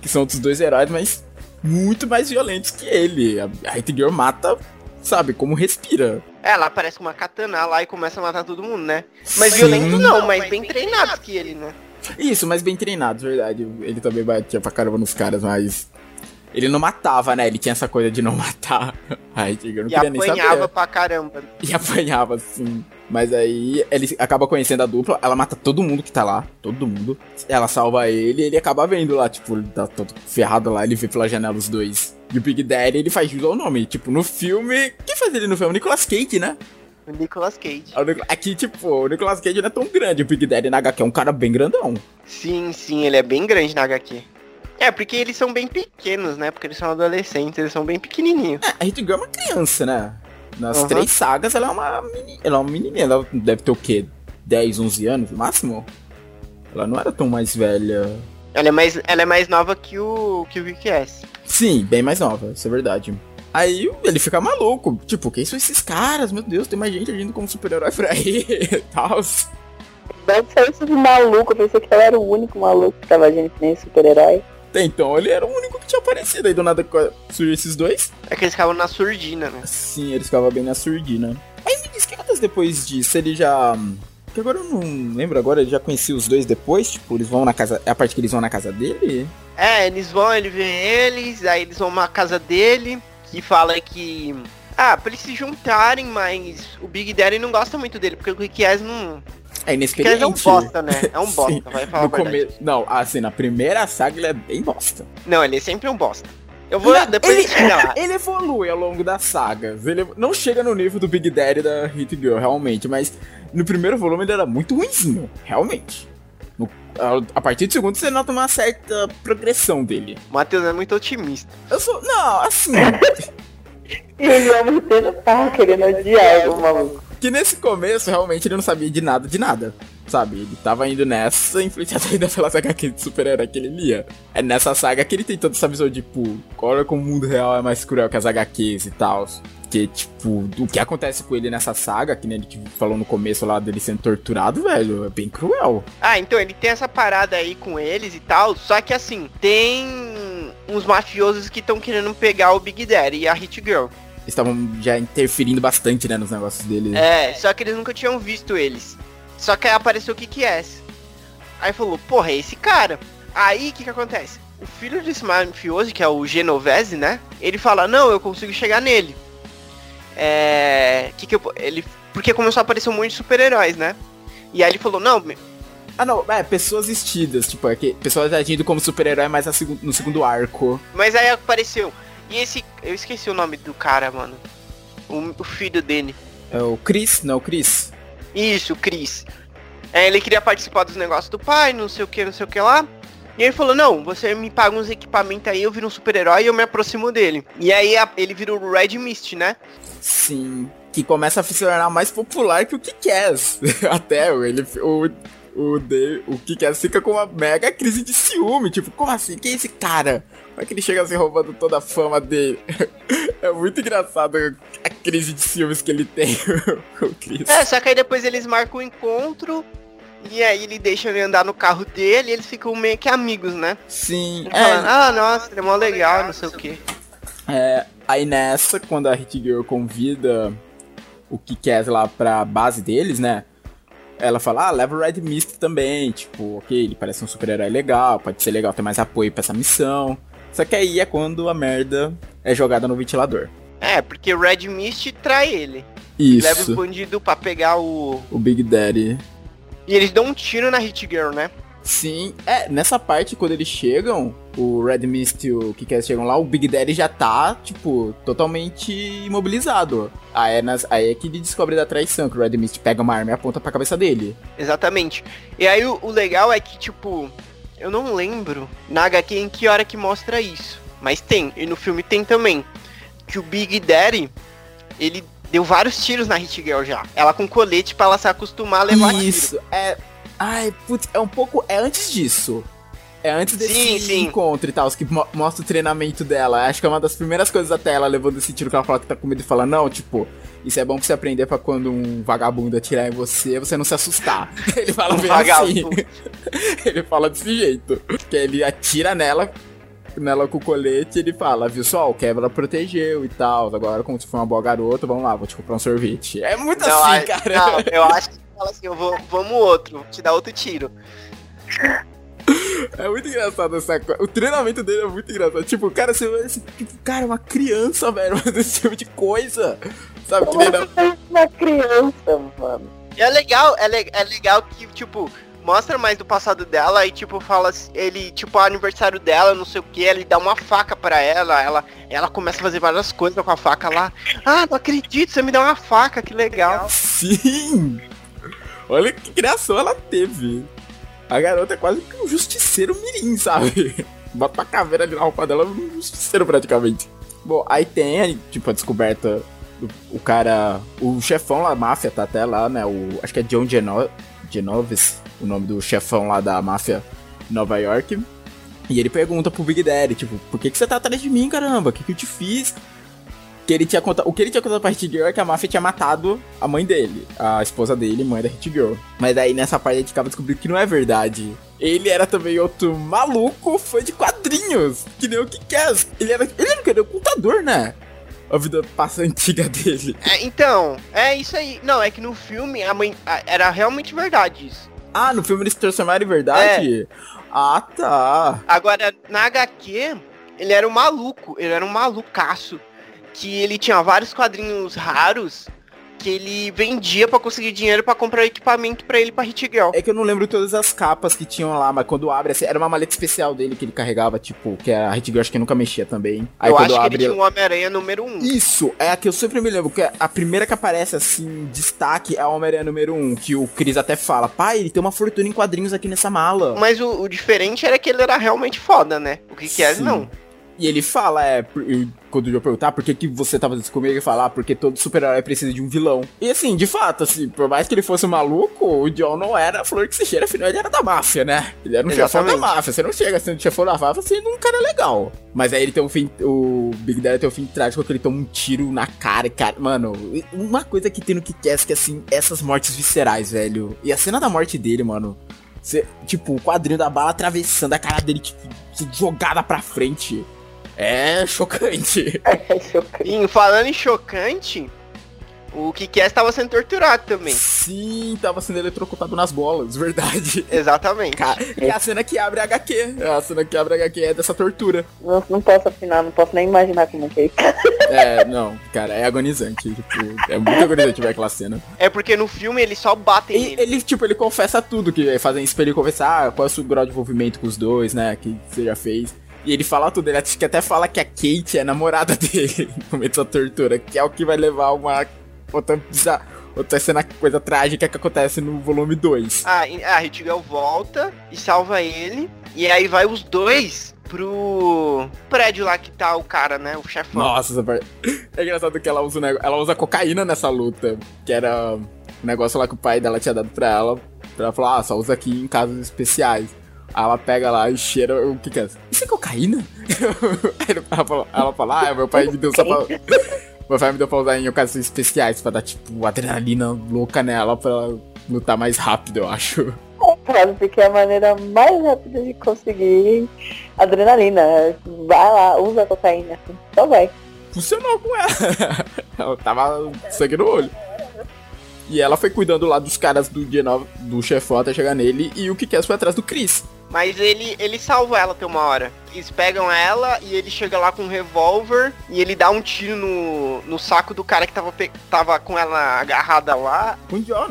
Que são outros dois heróis, mas muito mais violentos que ele. A a Hit Girl mata, sabe, como respira. É, ela aparece com uma katana lá e começa a matar todo mundo, né? Mas Sim. violento não, mas bem treinados que ele, né? Isso, mas bem treinado, verdade. Ele também batia pra caramba nos caras, mas. Ele não matava, né? Ele tinha essa coisa de não matar. A Hit Girl não E queria nem apanhava saber. pra caramba. E apanhava, assim. Mas aí ele acaba conhecendo a dupla, ela mata todo mundo que tá lá, todo mundo. Ela salva ele e ele acaba vendo lá, tipo, ele tá todo ferrado lá, ele vê pela janela os dois. E o Big Daddy, ele faz jus ao nome. Tipo, no filme. Quem faz ele no filme? O Nicolas Cage, né? O Nicolas Cage. Aqui, tipo, o Nicolas Cage não é tão grande. O Big Daddy na HQ é um cara bem grandão. Sim, sim, ele é bem grande na HQ. É, porque eles são bem pequenos, né? Porque eles são adolescentes, eles são bem pequenininhos. É, a Hit Girl é uma criança, né? Nas Aham. três sagas, ela é uma meni- ela é uma menininha. Ela deve ter o quê? 10, 11 anos no máximo? Ela não era tão mais velha. Ela é mais, ela é mais nova que o que o Rick S. Sim, bem mais nova, isso é verdade. Aí ele fica maluco. Tipo, quem são esses caras? Meu Deus, tem mais gente agindo como super-herói por aí e tal. Deve ser esse maluco, eu pensei que ela era o único maluco que tava agindo que nem super-herói. Então ele era o único que tinha aparecido. Aí do nada surgiu esses dois. É que eles ficavam na surdina, né? Sim, eles ficavam bem na surdina. Aí me diz que depois disso. Ele já. Que agora eu não lembro agora, ele já conhecia os dois depois, tipo, eles vão na casa. É a parte que eles vão na casa dele? É, eles vão, ele vê eles, aí eles vão na casa dele, que fala que. Ah, pra eles se juntarem, mas o Big Daddy não gosta muito dele, porque o Rick não. É Porque ele é um inexperiente. bosta, né? É um Sim. bosta, vai falar a No come... Não, assim, na primeira saga ele é bem bosta. Não, ele é sempre um bosta. Eu vou. Não, depois ele, ele... chega lá. ele evolui ao longo das sagas. Ele não chega no nível do Big Daddy da Hit Girl, realmente, mas no primeiro volume ele era muito ruimzinho, realmente. No- a, a partir do segundo você nota uma certa progressão dele. O Matheus é muito otimista. Eu sou. Não, assim. E ele ao mesmo tempo tava querendo odiar o maluco. Que nesse começo, realmente, ele não sabia de nada, de nada. Sabe? Ele tava indo nessa, influenciado ainda pelas HQ de super-herói que ele lia. É nessa saga que ele tem toda essa visão de, tipo, olha como o mundo real é mais cruel que as HQs e tal. Porque, tipo, o que acontece com ele nessa saga, que nem a gente falou no começo lá dele sendo torturado, velho, é bem cruel. Ah, então ele tem essa parada aí com eles e tal, só que assim, tem uns mafiosos que estão querendo pegar o Big Daddy e a Hit Girl. Estavam já interferindo bastante, né, nos negócios dele. É, só que eles nunca tinham visto eles. Só que aí apareceu o que que é. Aí falou, porra, é esse cara. Aí o que que acontece? O filho desse mafioso, que é o Genovese, né? Ele fala, não, eu consigo chegar nele. É. Que que eu, ele, porque começou a aparecer um monte de super-heróis, né? E aí ele falou, não, me- Ah, não, é, pessoas vestidas, tipo, é que pessoas agindo como super-herói, mas no segundo arco. mas aí apareceu. E esse. Eu esqueci o nome do cara, mano. O, o filho dele. É o Chris, não, o Chris. Isso, o Chris. É, ele queria participar dos negócios do pai, não sei o que, não sei o que lá. E ele falou, não, você me paga uns equipamentos aí, eu viro um super-herói e eu me aproximo dele. E aí ele vira o Red Mist, né? Sim. Que começa a se tornar mais popular que o Kick-Ass. Até ele, o, o, de, o Kick-Ass fica com uma mega crise de ciúme. Tipo, como assim? Quem é esse cara? Como é que ele chega assim roubando toda a fama dele? É muito engraçado a crise de ciúmes que ele tem, o Chris. É, só que aí depois eles marcam o encontro. E aí ele deixa ele andar no carro dele e eles ficam meio que amigos, né? Sim, Falando, é, ah, nossa, ele é mó legal, não sei o que. é. Aí nessa, quando a Hit Girl convida o Kick-Ass lá pra base deles, né? Ela fala, ah, leva o Red Mist também. Tipo, ok, ele parece um super-herói legal, pode ser legal ter mais apoio pra essa missão. Só que aí é quando a merda é jogada no ventilador. É, porque o Red Mist trai ele. Leva os Isso, bandidos pra pegar o. o Big Daddy. E eles dão um tiro na Hit Girl, né? Sim, é, nessa parte, quando eles chegam, o Red Mist e o Kick-Ass chegam lá, o Big Daddy já tá, tipo, totalmente imobilizado. Aí é, nas- aí é que ele descobre da traição, que o Red Mist pega uma arma e aponta pra cabeça dele. Exatamente. E aí o, o legal é que, tipo, eu não lembro na HQ em que hora que mostra isso. Mas tem, e no filme tem também. Que o Big Daddy, ele deu vários tiros na Hit Girl já. Ela com colete pra ela se acostumar a levar tiro. Isso, é. Ai, putz, é um pouco. É antes disso. É antes desse Sim, sim. encontro e tal, que mo- mostra o treinamento dela. Acho que é uma das primeiras coisas até ela levando esse tiro que ela fala que tá com medo e fala, não, tipo, isso é bom pra você aprender pra quando um vagabundo atirar em você, você não se assustar. Ele fala Um bem assim. vagabundo. ele fala desse jeito. Que ele atira nela, nela com o colete e ele fala, viu só, o Kevin ela protegeu e tal. Agora, como se for uma boa garota, vamos lá, vou te comprar um sorvete. É muito Não, assim, a- cara. não, eu acho que fala assim, eu vou, vamos outro, vou te dar outro tiro. É muito engraçado essa coisa. O treinamento dele é muito engraçado. Tipo, o cara, você vê esse, tipo, cara, é uma criança, velho, mas esse tipo de coisa. Sabe, que nem na- Uma criança, mano. E é legal, é, le- é legal que, tipo, mostra mais do passado dela e, tipo, fala, assim, ele, tipo, é aniversário dela, não sei o que, ele dá uma faca pra ela, ela, ela começa a fazer várias coisas com a faca lá. Ah, não acredito, você me dá uma faca, que legal. Sim! Olha que criação ela teve. A garota é quase um justiceiro mirim, sabe? Bota a caveira ali na roupa dela, um justiceiro praticamente. Bom, aí tem, tipo, a descoberta do o cara... O chefão lá da máfia tá até lá, né? O, acho que é John Geno Genoves, o nome do chefão lá da máfia Nova York. E ele pergunta pro Big Daddy, tipo, por que, que você tá atrás de mim, caramba? O que, que eu te fiz? Que ele tinha contado, o que ele tinha contado pra Hit Girl é que a máfia tinha matado a mãe dele, a esposa dele, mãe da Hit Girl. Mas aí nessa parte a gente acaba descobrindo que não é verdade. Ele era também outro maluco fã de quadrinhos, que nem o que quer. Ele era, ele era era um contador, né? A vida passa antiga dele. É, então, é isso aí. Não, é que no filme a mãe a- era realmente verdade isso. Ah, no filme eles se transformaram em verdade? Ah, tá. Agora, na HQ, ele era um maluco, ele era um malucaço. Que ele tinha vários quadrinhos raros que ele vendia pra conseguir dinheiro pra comprar equipamento pra ele pra Hit Girl. É que eu não lembro todas as capas que tinham lá, mas quando abre, assim, era uma maleta especial dele que ele carregava, tipo, que a Hit Girl acho que nunca mexia também. Aí eu quando acho que abre. ele tinha um Homem-Aranha número 1. Um. Isso, é a que eu sempre me lembro, que a primeira que aparece assim, destaque é a Homem-Aranha número 1, que o Chris até fala, pai, ele tem uma fortuna em quadrinhos aqui nessa mala. Mas o, o diferente era que ele era realmente foda, né? O que que é, não. E ele fala, é, eu- quando o Joe perguntar por que, que você tava fazendo isso comigo, ele fala, ah, porque todo super-herói precisa de um vilão. E assim, de fato, assim, por mais que ele fosse um maluco, o John não era a flor que se cheira, afinal ele era da máfia, né? Ele era um chefão da máfia. Você não chega sendo chefão da máfia sendo um cara legal. Mas aí ele tem um fim, o Big Daddy tem um fim trágico que ele toma um tiro na cara, e, cara. Mano, uma coisa que tem no Kick-Ass que, assim, essas mortes viscerais, velho. E a cena da morte dele, mano. Cê- tipo, o quadrinho da bala atravessando a cara dele, tipo, jogada pra frente. É chocante. É chocante. E falando em chocante, o Kikies estava sendo torturado também. Sim, tava sendo eletrocutado nas bolas, verdade. Exatamente. Cara, é a cena que abre a HQ. É a cena que abre a HQ é dessa tortura. Não, não posso afinar, não posso nem imaginar como que é isso. É, não, cara, é agonizante. Tipo, é muito agonizante ver aquela cena. É porque no filme eles só batem E nele. ele, tipo, ele confessa tudo, que fazem isso pra ele confessar ah, qual é o seu grau de envolvimento com os dois, né? Que você já fez. E ele fala tudo, ele acho que até fala que a Kate é namorada dele no momento da tortura, que é o que vai levar a uma outra, outra cena, coisa trágica que acontece no volume 2. Ah, e- a Hit Girl volta e salva ele. E aí vai os dois pro prédio lá que tá o cara, né? O chefão. Nossa, essa parte... É engraçado que ela usa, ela usa cocaína nessa luta, que era um negócio lá que o pai dela tinha dado pra ela, pra ela falar, ah, só usa aqui em casos especiais. Aí ela pega lá e cheira, o que que é? Isso é cocaína? Aí ela fala, ela fala, ah, meu pai me deu só pra... Meu pai me deu pra usar em ocasiões especiais, pra dar, tipo, adrenalina louca nela, pra ela lutar mais rápido, eu acho. Claro, porque é a maneira mais rápida de conseguir adrenalina. Vai lá, usa cocaína. Só vai. funcionou com ela. ela tava sangue no olho. E ela foi cuidando lá dos caras do dia 9, do chefão até chegar nele, e o que foi atrás do Chris. Mas ele, ele salva ela tem uma hora. Eles pegam ela e ele chega lá com um revólver e ele dá um tiro no, no saco do cara que tava, tava com ela agarrada lá. Com o John,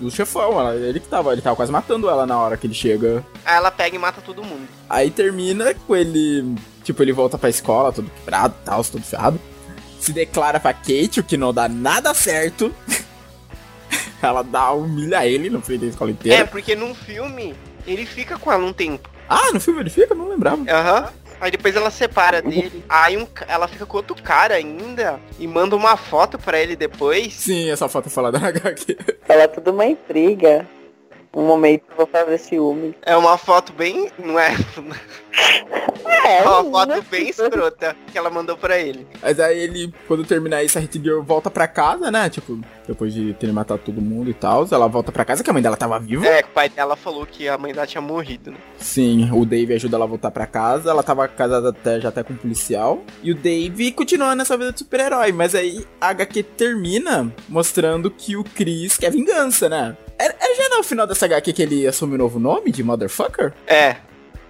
do, chefão, ela- ele que tava, ele tava quase matando ela na hora que ele chega. Aí ela pega e mata todo mundo. Aí termina com ele, tipo, ele volta pra escola, todo quebrado, tal, todo ferrado. Se declara pra Kate, o que não dá nada certo. ela dá, humilha ele no frente da escola É, inteira. porque num filme ele fica com ela um tempo. Ah, no filme ele fica? Não lembrava. Aham. Aí depois ela separa dele. Aí um ela fica com outro cara ainda e manda uma foto pra ele depois. Sim, essa foto falada na HQ. Ela tudo uma intriga. Um momento eu vou fazer ciúme. É uma foto bem. Não é? É, É uma foto é bem escrota que ela mandou pra ele. Mas aí ele, quando terminar isso, a Hit Girl volta pra casa, né? Tipo, depois de ter matado todo mundo e tal, ela volta pra casa, que a mãe dela tava viva. É, que o pai dela falou que a mãe dela tinha morrido, né? Sim, o Dave ajuda ela a voltar pra casa, ela tava casada até, já até com um policial. E o Dave continua nessa vida de super-herói, mas aí a HQ termina mostrando que o Chris quer vingança, né? Era, era já no final dessa HQ que ele assume o novo nome de Motherfucker? É.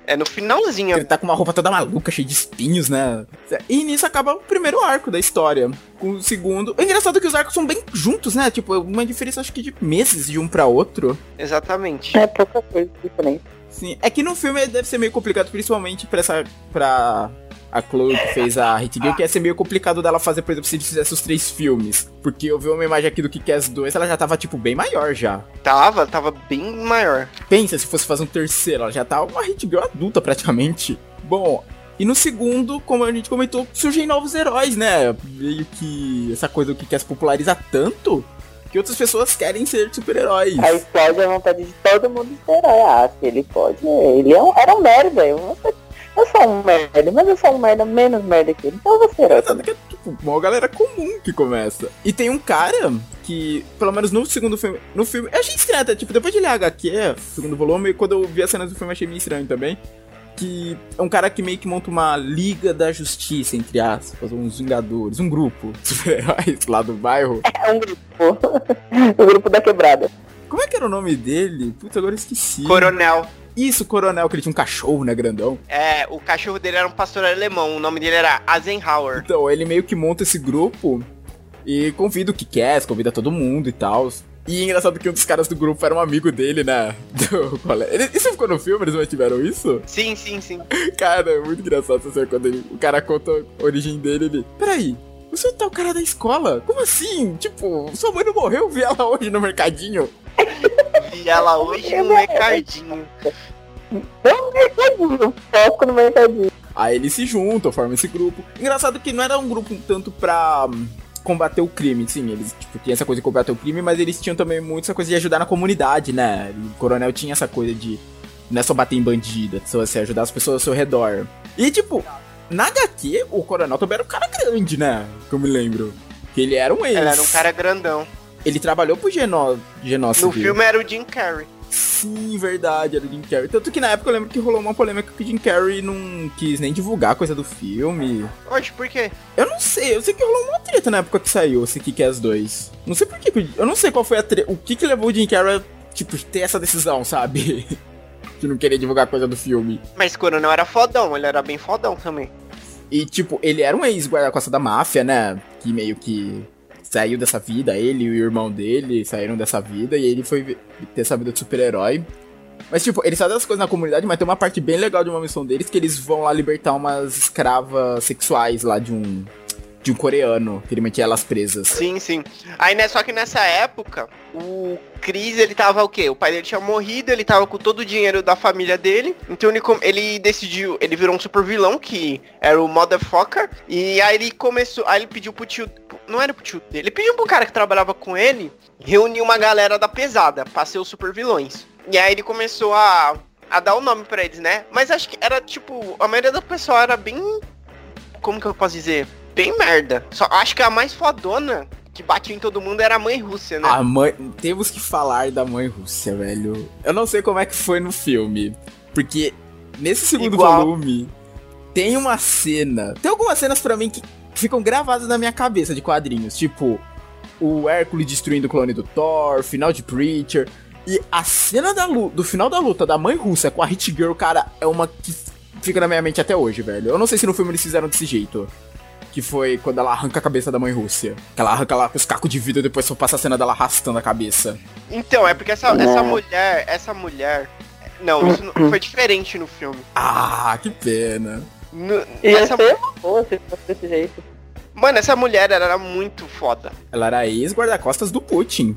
É no finalzinho. Ele tá com uma roupa toda maluca, cheia de espinhos, né? E nisso acaba o primeiro arco da história. Com o segundo. É engraçado que os arcos são bem juntos, né? Tipo, uma diferença acho que de meses de um pra outro. Exatamente. É pouca coisa diferente. Sim. É que no filme deve ser meio complicado, principalmente pra essa. pra. A Chloe que fez a Hit Girl, que ia ser meio complicado dela fazer, por exemplo, se eles fizessem os três filmes. Porque eu vi uma imagem aqui do Kick-Ass 2, ela já tava, tipo, bem maior já. Tava, tava bem maior. Pensa se fosse fazer um terceiro, ela já tá uma Hit Girl adulta praticamente. Bom, e no segundo, como a gente comentou, surgem novos heróis, né? Meio que essa coisa do que se populariza tanto que outras pessoas querem ser super-heróis. Aí explode a vontade de todo mundo ser herói. Ah, se ele pode. Ele é um, era um merda. Eu, eu sou um merda, mas eu sou um merda menos merda que ele. Então ser herói. Engraçado que é tipo uma galera comum que começa. E tem um cara que, pelo menos no segundo filme. No filme. Eu achei estranho, até, tipo, depois de ler a HQ, segundo volume, quando eu vi as cenas do filme, eu achei meio estranho também. Que é um cara que meio que monta uma Liga da Justiça, entre aspas, uns Vingadores, um grupo de super-heróis lá do bairro. É um grupo. o grupo da quebrada. Como é que era o nome dele? Putz, agora eu esqueci. Coronel. Isso, Coronel, que ele tinha um cachorro, né, grandão. É, o cachorro dele era um pastor alemão. O nome dele era Eisenhower. Então, ele meio que monta esse grupo e convida o que quer, convida todo mundo e tal. E é engraçado que um dos caras do grupo era um amigo dele, né? Do colégio. Isso ficou no filme? Eles mantiveram isso? Sim, sim, sim. Cara, é muito engraçado essa cena quando ele- o cara conta a origem dele. Ele, peraí, você tá o cara da escola? Como assim? Tipo, sua mãe não morreu? Eu vi ela hoje no mercadinho. Vi ela hoje no mercadinho. No mercadinho. Foco no mercadinho. Aí eles se juntam, formam esse grupo. Engraçado que não era um grupo tanto pra hum, combater o crime, sim, eles, tipo, tinham essa coisa de combater o crime, mas eles tinham também muito essa coisa de ajudar na comunidade, né? E o coronel tinha essa coisa de não é só bater em bandida, só assim, ajudar as pessoas ao seu redor. E, tipo, na HQ, o coronel também era um cara grande, né? Que eu me lembro. Que ele era um ex. Ele era um cara grandão. Ele trabalhou pro Genó Genócide. No filme era o Jim Carrey. Sim, verdade, era o Jim Carrey. Tanto que na época eu lembro que rolou uma polêmica que o Jim Carrey não quis nem divulgar a coisa do filme. Oxe, por quê? Eu não sei, eu sei que rolou uma treta na época que saiu esse que é as dois. Não sei por que, eu não sei qual foi a treta, o que que levou o Jim Carrey a, tipo, ter essa decisão, sabe? de não querer divulgar a coisa do filme. Mas Coronel era fodão, ele era bem fodão também. E, tipo, ele era um ex-guarda-costa da máfia, né? Que meio que saiu dessa vida, ele e o irmão dele saíram dessa vida e ele foi ter essa vida de super-herói. Mas, tipo, eles fazem as coisas na comunidade, mas tem uma parte bem legal de uma missão deles que eles vão lá libertar umas escravas sexuais lá de um. De um coreano, que ele mantinha elas presas. Sim, sim. Aí, né, só que nessa época, o Chris, ele tava o quê? O pai dele tinha morrido, ele tava com todo o dinheiro da família dele. Então ele, ele decidiu, ele virou um super vilão, que era o Motherfucker. E aí ele começou, aí ele pediu pro tio, não era pro tio dele, ele pediu pro cara que trabalhava com ele, reunir uma galera da pesada, pra ser os super vilões. E aí ele começou a, a dar o nome pra eles, né? Mas acho que era tipo, a maioria do pessoal era bem, como que eu posso dizer? Bem merda. Só acho que a mais fodona que batia em todo mundo era a mãe Rússia, né? A mãe. Temos que falar da mãe Rússia, velho. Eu não sei como é que foi no filme. Porque nesse segundo Igual. volume tem uma cena. Tem algumas cenas pra mim que ficam gravadas na minha cabeça de quadrinhos. Tipo, o Hércules destruindo o clone do Thor, final de Preacher. E a cena da lu- do final da luta da mãe russa com a Hit Girl, cara, é uma que fica na minha mente até hoje, velho. Eu não sei se no filme eles fizeram desse jeito. Que foi quando ela arranca a cabeça da mãe Rússia. Que ela arranca lá com os cacos de vidro e depois só passa a cena dela arrastando a cabeça. Então, é porque essa, essa mulher, essa mulher. Não, isso não, foi diferente no filme. Ah, que pena. No- Ia essa, ser uma boa se fosse desse jeito. mano, essa mulher ela era muito foda. Ela era ex-guarda-costas do Putin.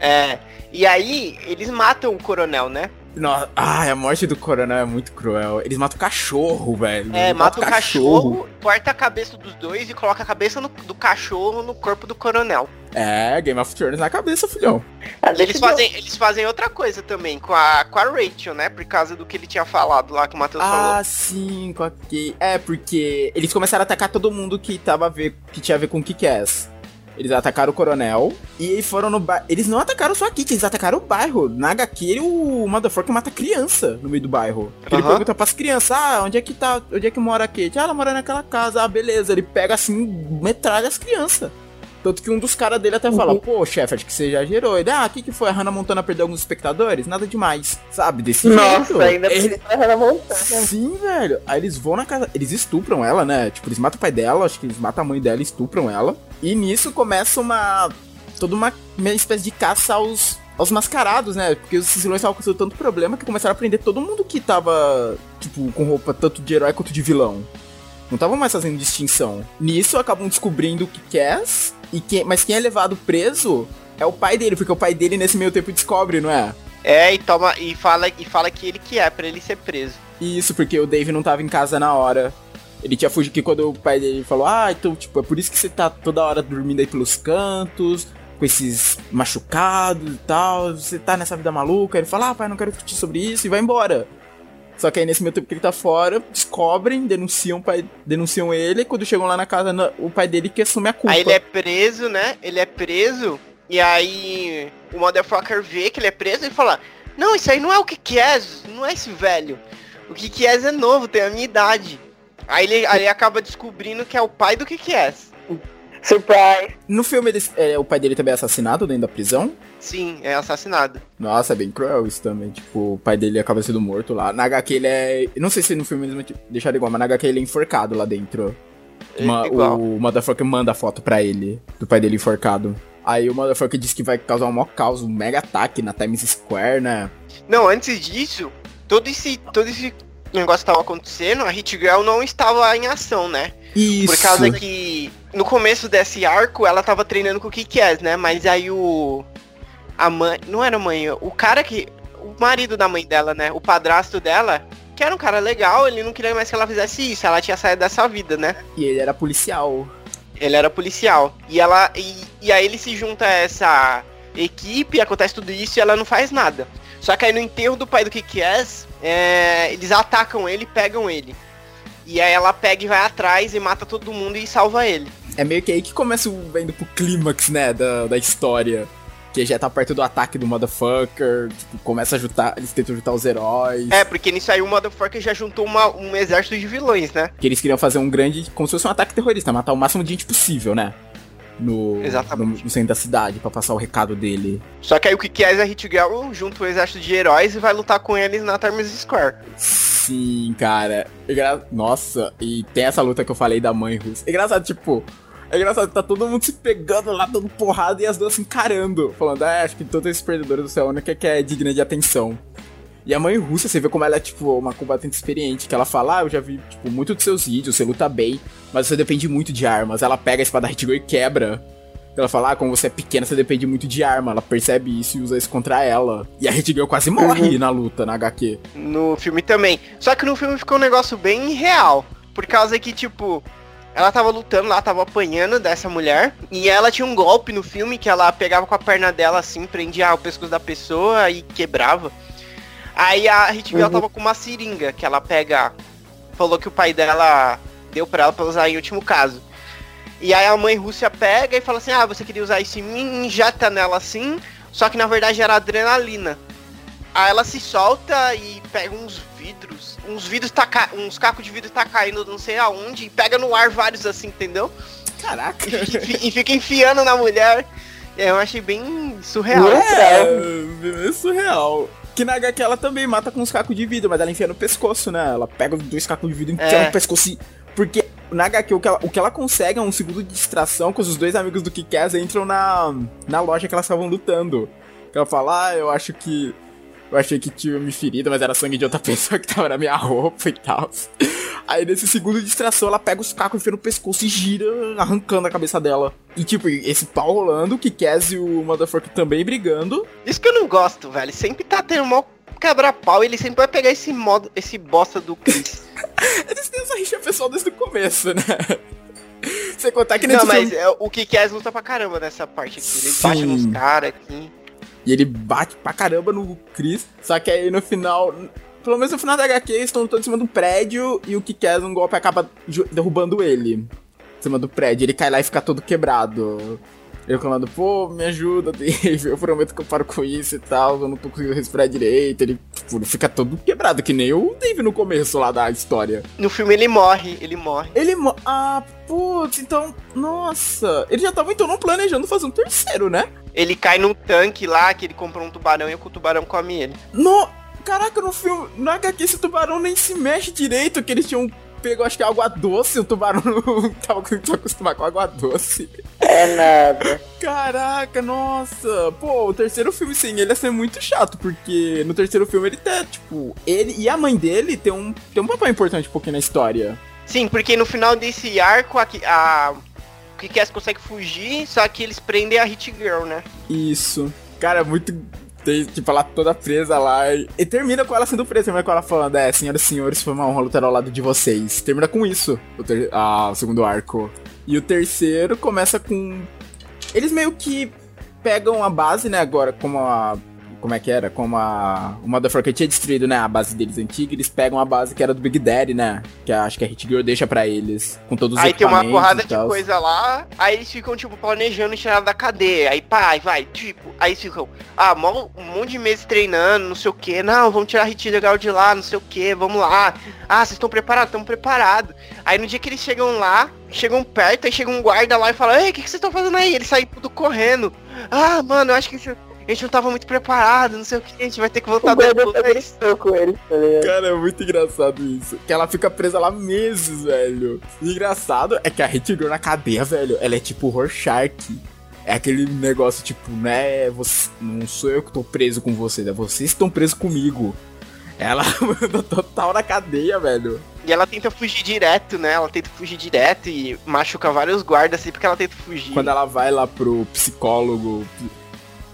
É. E aí, eles matam o coronel, né? Nossa, ai, a morte do coronel é muito cruel. Eles matam o cachorro, velho. É, mata o matam cachorro, corta a cabeça dos dois e coloca a cabeça no- do cachorro no corpo do coronel. É, Game of Thrones na cabeça, filhão. Ah, E eles fazem, eles fazem outra coisa também com a, com a Rachel, né? Por causa do que ele tinha falado lá que o Matheus falou. Ah, sim, com a Kay. É, porque eles começaram a atacar todo mundo que tava a ver, que tinha a ver com o Kick-Ass. Eles atacaram o coronel e foram no bairro. Eles não atacaram só aqui, eles atacaram o bairro. Na HQ, o Motherfucker mata criança no meio do bairro. Ele Aham. pergunta pras crianças: Ah, onde é que tá? Onde é que mora a Kate? Ah, ela mora naquela casa. Ah, beleza. Ele pega assim, metralha as crianças. Tanto que um dos caras dele até fala, pô, chefe, acho que você já gerou. Ele, ah, o que, que foi? A Hannah Montana perdeu alguns espectadores? Nada demais. Sabe? Desse Nossa, jeito. ainda Ele- precisa na montanha. Sim, velho. Aí eles vão na casa. Eles estupram ela, né? Tipo, eles matam o pai dela, acho que eles matam a mãe dela e estupram ela. E nisso começa uma. toda uma, uma espécie de caça aos. aos mascarados, né? Porque os vilões estavam causando tanto problema que começaram a prender todo mundo que tava, tipo, com roupa tanto de herói quanto de vilão. Não estavam mais fazendo distinção. Nisso acabam descobrindo o que quer. E quem, mas quem é levado preso é o pai dele, porque o pai dele nesse meio tempo descobre, não é? É, e toma e fala e fala que ele que é pra ele ser preso. Isso, porque o Dave não tava em casa na hora. Ele tinha fugido que quando o pai dele falou, ah, então, tipo, é por isso que você tá toda hora dormindo aí pelos cantos, com esses machucados e tal, você tá nessa vida maluca. Ele fala, ah, pai, não quero discutir sobre isso, e vai embora. Só que aí nesse meio tempo que ele tá fora, descobrem, denunciam o pai, denunciam ele, e quando chegam lá na casa, o pai dele que assume a culpa. Aí ele é preso, né? Ele é preso e aí o motherfucker vê que ele é preso e fala: "Não, isso aí não é o que que é, não é esse velho. O que que é é novo, tem a minha idade." Aí ele, aí ele acaba descobrindo que é o pai do que que é. Surprise. No filme, eles- é, o pai dele também é assassinado dentro da prisão. Sim, é assassinado. Nossa, é bem cruel isso também. Tipo, o pai dele acaba sendo morto lá. Na HQ ele é. Não sei se no filme eles deixaram igual, mas na HQ ele é enforcado lá dentro. Ma- igual. o Motherfucker manda a foto pra ele, do pai dele enforcado. Aí o Motherfucker diz que vai causar um maior caos, um mega ataque na Times Square, né? Não, antes disso, todo esse todo esse negócio que tava acontecendo, a Hit Girl não estava em ação, né? Isso. Por causa que no começo desse arco ela tava treinando com o Kick-Ass, né? Mas aí o. A mãe. Não era a mãe, o cara que. O marido da mãe dela, né? O padrasto dela que era um cara legal, ele não queria mais que ela fizesse isso, ela tinha saído dessa vida, né? E ele era policial. Ele era policial. E ela. E, e aí ele se junta a essa equipe, acontece tudo isso e ela não faz nada. Só que aí no enterro do pai do Kikies, é, eles atacam ele, pegam ele. E aí ela pega e vai atrás e mata todo mundo e salva ele. É meio que aí que começa o indo pro clímax, né, da, da história. Que já tá perto do ataque do motherfucker, tipo, começa a juntar, eles tentam juntar os heróis. É, porque nisso aí o Motherfucker já juntou uma, um exército de vilões, né? Que eles queriam fazer um grande, como se fosse um ataque terrorista, matar o máximo de gente possível, né? No, Exatamente. no, no centro da cidade, pra passar o recado dele. Só que aí o Kikies e a Hit Girl juntam o exército de heróis e vai lutar com eles na Times Square. Sim, cara. Engra- Nossa, e tem essa luta que eu falei da mãe russa. É engraçado, tipo. É engraçado, tá todo mundo se pegando lá, dando porrada e as duas se encarando. Falando, ah, acho que todos esses perdedores do céu, a única que é digna de atenção. E a mãe russa, você vê como ela é, tipo, uma combatente experiente. Que ela fala, ah, eu já vi, tipo, muito dos seus vídeos, você luta bem, mas você depende muito de armas. Ela pega a espada Hitgirl e quebra. Ela fala, ah, como você é pequena, você depende muito de arma. Ela percebe isso e usa isso contra ela. E a Hitgirl quase morre na luta, na HQ. No filme também. Só que no filme ficou um negócio bem real. Por causa que, tipo, ela tava lutando lá, tava apanhando dessa mulher. E ela tinha um golpe no filme que ela pegava com a perna dela assim, prendia o pescoço da pessoa e quebrava. Aí a Hit Girl tava com uma seringa que ela pega. Falou que o pai dela deu pra ela pra usar em último caso. E aí a mãe Rússia pega e fala assim: Ah, você queria usar isso em mim? Injeta nela assim. Só que na verdade era adrenalina. Aí ela se solta e pega uns vidros. Uns vidros tá ca... uns cacos de vidro tá caindo não sei aonde. E pega no ar vários assim, entendeu? Caraca. E, e fica enfiando na mulher. É, Eu achei bem surreal. É, é surreal. Que na HQ ela também mata com uns cacos de vidro, mas ela enfia no pescoço, né? Ela pega os dois cacos de vidro e enfia É. no pescoço. e- Porque na HQ o que, ela, o que ela consegue é um segundo de distração quando os dois amigos do Kikaz entram na, na loja que elas estavam lutando. Ela fala, ah, eu acho que. Eu achei que tinha me ferido, mas era sangue de outra pessoa que tava na minha roupa e tal. Aí nesse segundo de distração, ela pega os cacos, enfia no pescoço e gira, arrancando a cabeça dela. E tipo, esse pau rolando, o Kikaz e o Motherfucker também brigando. Isso que eu não gosto, velho. Sempre tá tendo mal quebra-pau e ele sempre vai pegar esse modo, esse bosta do Chris. Eles têm essa rixa pessoal desde o começo, né? Você contar que nesse não, mas filme- é, o Kikaz luta pra caramba nessa parte aqui. Ele Sim. bate nos caras aqui. E ele bate pra caramba no Chris. Só que aí no final. Pelo menos no final da HQ, eles estão lutando em cima um prédio e o Kikaz, um golpe, acaba derrubando ele. Em cima do prédio. Ele cai lá e fica todo quebrado. Ele reclamando, pô, me ajuda, Dave. Eu prometo que eu paro com isso e tal. Eu não tô conseguindo respirar direito. Ele, tipo, ele fica todo quebrado, que nem o Dave no começo lá da história. No filme ele morre, ele morre. Ele. mo- Ah, putz, então. Nossa. Ele já tava então não planejando fazer um terceiro, né? Ele cai num tanque lá, que ele comprou um tubarão e o tubarão come ele. No. Caraca, no filme. No HQ esse tubarão nem se mexe direito, que eles tinham pego, acho que água doce, o tubarão não tava acostumado com água doce. É nada. Caraca, nossa. Pô, o terceiro filme sem ele ia ser muito chato, porque no terceiro filme ele tá, tipo, ele e a mãe dele tem um, tem um papel importante um pouquinho na história. Sim, porque no final desse arco, a, a, o Kikaz consegue fugir, só que eles prendem a Hit Girl, né? Isso. Cara, é muito. Tem, tipo, ela toda presa lá. E, e termina com ela sendo presa. Termina com ela falando: É, senhoras e senhores, foi uma honra lutar ao lado de vocês. Termina com isso, o, ter- ah, o segundo arco. E o terceiro começa com. Eles meio que pegam a base, né, agora, como a. Como é que era? Como a. O Motherfucker tinha destruído, né? A base deles antiga. Eles pegam a base que era do Big Daddy, né? Que a- acho que a Hit Girl deixa pra eles. Com todos os Aí tem uma porrada de coisa lá, aí eles ficam, tipo, planejando tirar da cadeia. Aí, pai, vai, tipo, aí eles ficam, ah, mó- um monte de meses treinando, não sei o que, não, vamos tirar a Hit legal de lá, não sei o que, vamos lá. Ah, vocês estão preparados? Estão preparados. Aí no dia que eles chegam lá, chegam perto, aí chega um guarda lá e fala, ei, o que, que vocês estão fazendo aí? Eles saem tudo correndo. Ah, mano, eu acho que isso- a gente não tava muito preparado, não sei o que, a gente vai ter que voltar O depois. com ele, tá ligado? Cara, é muito engraçado isso. Que ela fica presa lá meses, velho. E engraçado é que a Hit Girl na cadeia, velho, ela é tipo Rorschach. É aquele negócio, tipo, né? Você, não sou eu que tô preso com vocês, é vocês que estão presos comigo. Ela manda total na cadeia, velho. E ela tenta fugir direto, né? Ela tenta fugir direto e machuca vários guardas assim porque ela tenta fugir. Quando ela vai lá pro psicólogo.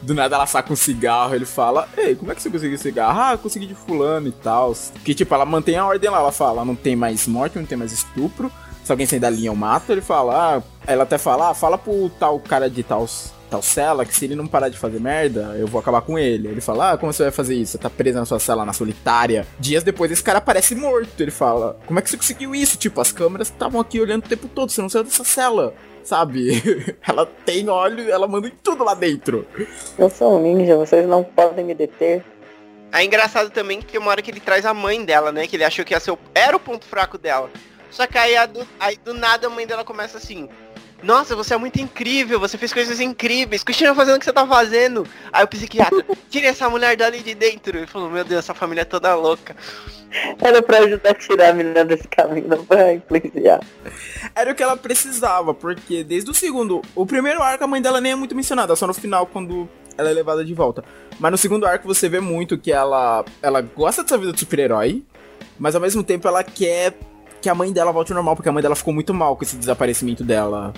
Do nada ela saca um cigarro, ele fala, ei, como é que você conseguiu cigarro? Ah, consegui de fulano e tal. Que tipo, ela mantém a ordem lá, ela fala, não tem mais morte, não tem mais estupro. Se alguém sair da linha eu mato, ele fala, ah, ela até fala, ah, fala pro tal cara de tal, tal cela que se ele não parar de fazer merda, eu vou acabar com ele. Ele fala, ah, como você vai fazer isso? Você tá preso na sua cela, na solitária. Dias depois esse cara aparece morto. Ele fala, como é que você conseguiu isso? Tipo, as câmeras estavam aqui olhando o tempo todo, você não saiu dessa cela. Sabe? ela tem óleo, ela manda em tudo lá dentro. Eu sou um ninja, vocês não podem me deter. É engraçado também que tem uma hora que ele traz a mãe dela, né? Que ele achou que ia ser o... era o ponto fraco dela. Só que aí, do... aí do nada a mãe dela começa assim. Nossa, você é muito incrível, você fez coisas incríveis. Continua fazendo o que você tá fazendo. Aí o psiquiatra, tira essa mulher dali de dentro. Ele falou, meu Deus, essa família é toda louca. Era pra ajudar a tirar a menina desse caminho, não pra influenciar. Era o que ela precisava, porque desde o segundo, o primeiro arco a mãe dela nem é muito mencionada, só no final quando ela é levada de volta. Mas no segundo arco você vê muito que ela ela gosta dessa vida de super-herói, mas ao mesmo tempo ela quer que a mãe dela volte ao normal, porque a mãe dela ficou muito mal com esse desaparecimento dela.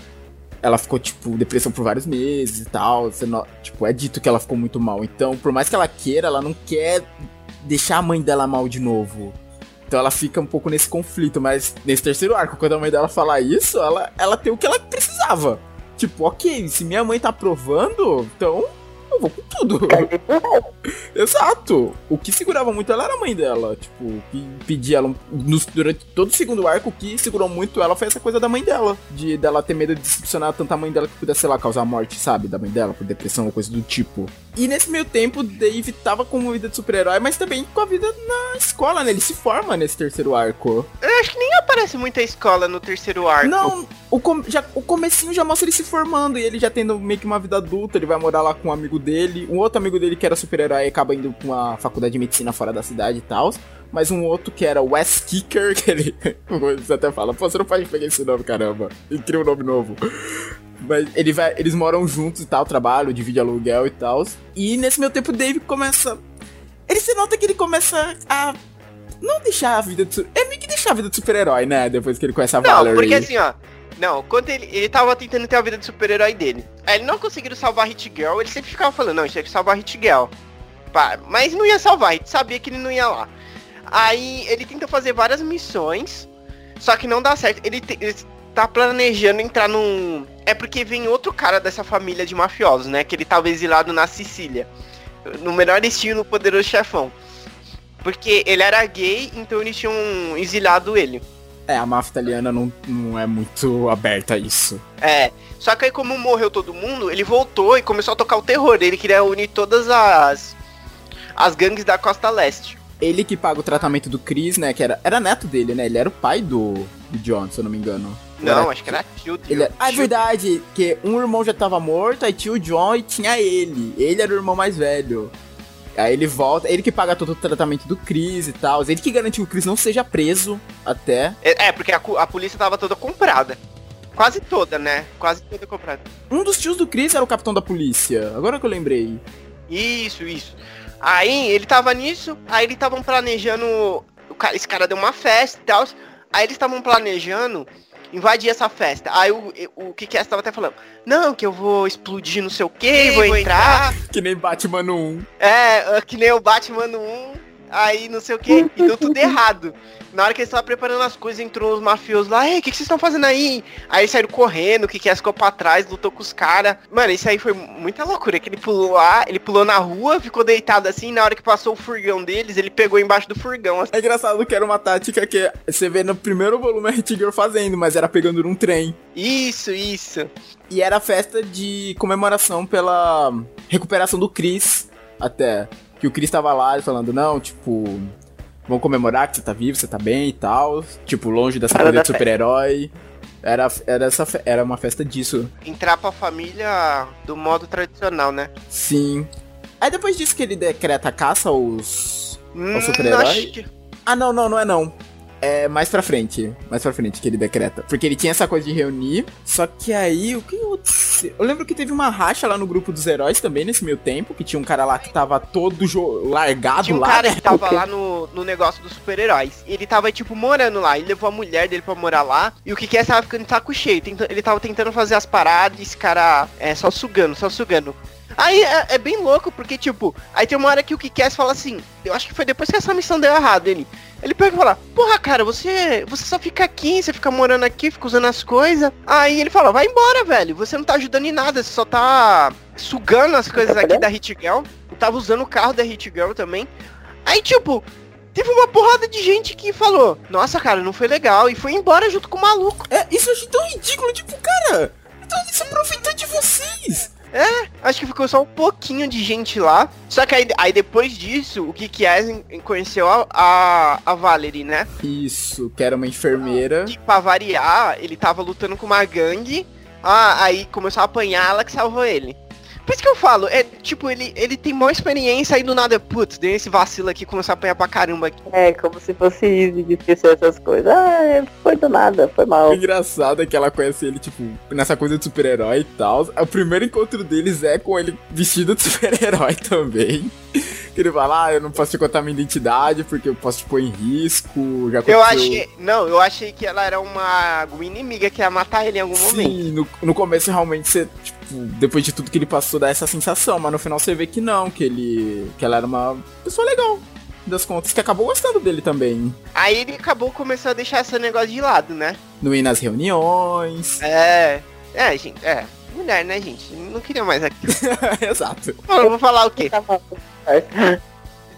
Ela ficou, tipo, depressão por vários meses e tal. Não- tipo, é dito que ela ficou muito mal. Então, por mais que ela queira, ela não quer deixar a mãe dela mal de novo. Então ela fica um pouco nesse conflito, mas nesse terceiro arco, quando a mãe dela falar isso, ela, ela tem o que ela precisava. Tipo, ok, se minha mãe tá aprovando, então eu vou com tudo. Exato. O que segurava muito ela era a mãe dela. Tipo, que pedia ela. nos- durante todo o segundo arco, o que segurou muito ela foi essa coisa da mãe dela. De dela ter medo de decepcionar tanto a mãe dela que pudesse, sei lá, causar morte, sabe? Da mãe dela, por depressão ou coisa do tipo. E nesse meio tempo, Dave tava com uma vida de super-herói, mas também com a vida na escola, né? Ele se forma nesse terceiro arco. Eu acho que nem aparece muita escola no terceiro arco. Não, o, com, já, o comecinho já mostra ele se formando e ele já tendo meio que uma vida adulta, ele vai morar lá com um amigo dele, um outro amigo dele que era super-herói acaba indo pra uma faculdade de medicina fora da cidade e tal, mas um outro que era Wes Kicker, que ele, você até fala, pô, você não pode pegar esse nome, caramba, e cria um nome novo. Mas ele vai, eles moram juntos e tal, trabalho, divide aluguel e tal, e nesse meu tempo o Dave começa... Ele se nota que ele começa a não deixar a vida de. É meio que deixar a vida de super-herói, né? Depois que ele conhece a Não, Valerie. porque assim, ó. Não, quando ele, ele tava tentando ter a vida de super-herói dele. Aí ele não conseguiu salvar a Hit Girl, ele sempre ficava falando, não, a gente tem que salvar a Hit Girl. Pá, mas não ia salvar, a gente sabia que ele não ia lá. Aí ele tenta fazer várias missões, só que não dá certo. Ele, te- ele tá planejando entrar num. É porque vem outro cara dessa família de mafiosos, né? Que ele tava exilado na Sicília. No melhor estilo poderoso chefão. Porque ele era gay, então eles tinham exilado ele. É, a máfia italiana não, não é muito aberta a isso. É, só que aí como morreu todo mundo, ele voltou e começou a tocar o terror. Ele queria unir todas as as gangues da costa leste. Ele que paga o tratamento do Chris, né? Que era, era neto dele, né? Ele era o pai do, do John, se eu não me engano. Não, acho que era tio. Ele, ah, é Tio- verdade, que um irmão já tava morto, aí tinha o John e tinha ele. Ele era o irmão mais velho. Aí ele volta, ele que paga todo o tratamento do Chris e tal. Ele que garantiu que o Chris não seja preso até. É, é, porque a, a polícia tava toda comprada. Quase toda, né? Quase toda comprada. Um dos tios do Chris era o capitão da polícia. Agora que eu lembrei. Isso, isso. Aí ele tava nisso, aí eles estavam planejando. esse cara deu uma festa e tal. Aí eles estavam planejando invadir essa festa. Aí o, o que que tava até falando? Não, que eu vou explodir não sei o que, vou, entrar. Que nem Batman no 1. É, que nem o Batman no 1, aí não sei o que, e deu tudo errado. Na hora que eles estavam preparando as coisas, entrou os mafiosos lá, ei, o que, que vocês estão fazendo aí? Aí saíram correndo, o que que ficou pra trás, lutou com os caras. Mano, isso aí foi muita loucura, que ele pulou lá, ele pulou na rua, ficou deitado assim, na hora que passou o furgão deles, ele pegou embaixo do furgão. assim. É engraçado que era uma tática que você vê no primeiro volume a Hit Girl fazendo, mas era pegando num trem. Isso, isso. E era festa de comemoração pela recuperação do Chris, até. Que o Chris tava lá falando, não, tipo, vamos comemorar que você tá vivo, você tá bem e tal. Tipo, longe dessa coisa de super-herói. Era, era, essa, era uma festa disso. Entrar pra família do modo tradicional, né? Sim. Aí depois disso que ele decreta a caça aos. Hum, super-herói? acho que- Ah, não, não, não é não. É mais pra frente. Mais pra frente que ele decreta. Porque ele tinha essa coisa de reunir. Só que aí, o que aconteceu? Eu lembro que teve uma racha lá no grupo dos heróis também nesse meio tempo. Que tinha um cara lá que tava todo jo- largado Tinha um lá. cara que tava lá no, no negócio dos super-heróis. Ele tava, tipo, morando lá. Ele levou a mulher dele pra morar lá. E o que que é, tava ficando de saco cheio. Ele tava tentando fazer as paradas e esse cara é só sugando, só sugando. Aí é, é bem louco, porque, tipo, aí tem uma hora que o Kikess fala assim, eu acho que foi depois que essa missão deu errado, ele. Ele pega e fala, porra, cara, você, você só fica aqui, você fica morando aqui, fica usando as coisas. Aí ele fala, vai embora, velho. Você não tá ajudando em nada, você só tá sugando as coisas aqui da Hit Girl. Eu tava usando o carro da Hit Girl também. Aí, tipo, teve uma porrada de gente que falou, nossa, cara, não foi legal. E foi embora junto com o maluco. É, isso eu achei tão ridículo, tipo, cara, ele se aproveita de vocês. É, acho que ficou só um pouquinho de gente lá. Só que aí, aí depois disso, o Kiki Eisen conheceu a, a, a Valerie, né? Isso, que era uma enfermeira. E pra variar, ele tava lutando com uma gangue. Ah, aí começou a apanhar, ela que salvou ele. Por isso que eu falo, é tipo, ele, ele tem maior experiência aí do nada, putz, deu esse vacilo aqui, começou a apanhar pra caramba aqui. É, como se fosse easy de esquecer essas coisas. Ah, é, foi do nada, foi mal. O engraçado é que ela conhece ele, tipo, nessa coisa de super-herói e tal. O primeiro encontro deles é com ele vestido de super-herói também. Que ele fala, ah, eu não posso te contar minha identidade porque eu posso te pôr em risco. Já Eu aconteceu- achei. Não, eu achei que ela era uma, uma inimiga que ia matar ele em algum momento. Sim, no, no começo realmente você, tipo, depois de tudo que ele passou, dá essa sensação, mas no final você vê que não, que ele. que ela era uma pessoa legal. Das contas, que acabou gostando dele também. Aí ele acabou começando a deixar esse negócio de lado, né? No ir nas reuniões. É. É, gente, é. Mulher, né, gente? Não queria mais aquilo. Exato. Eu vou falar o quê? Tudo certo.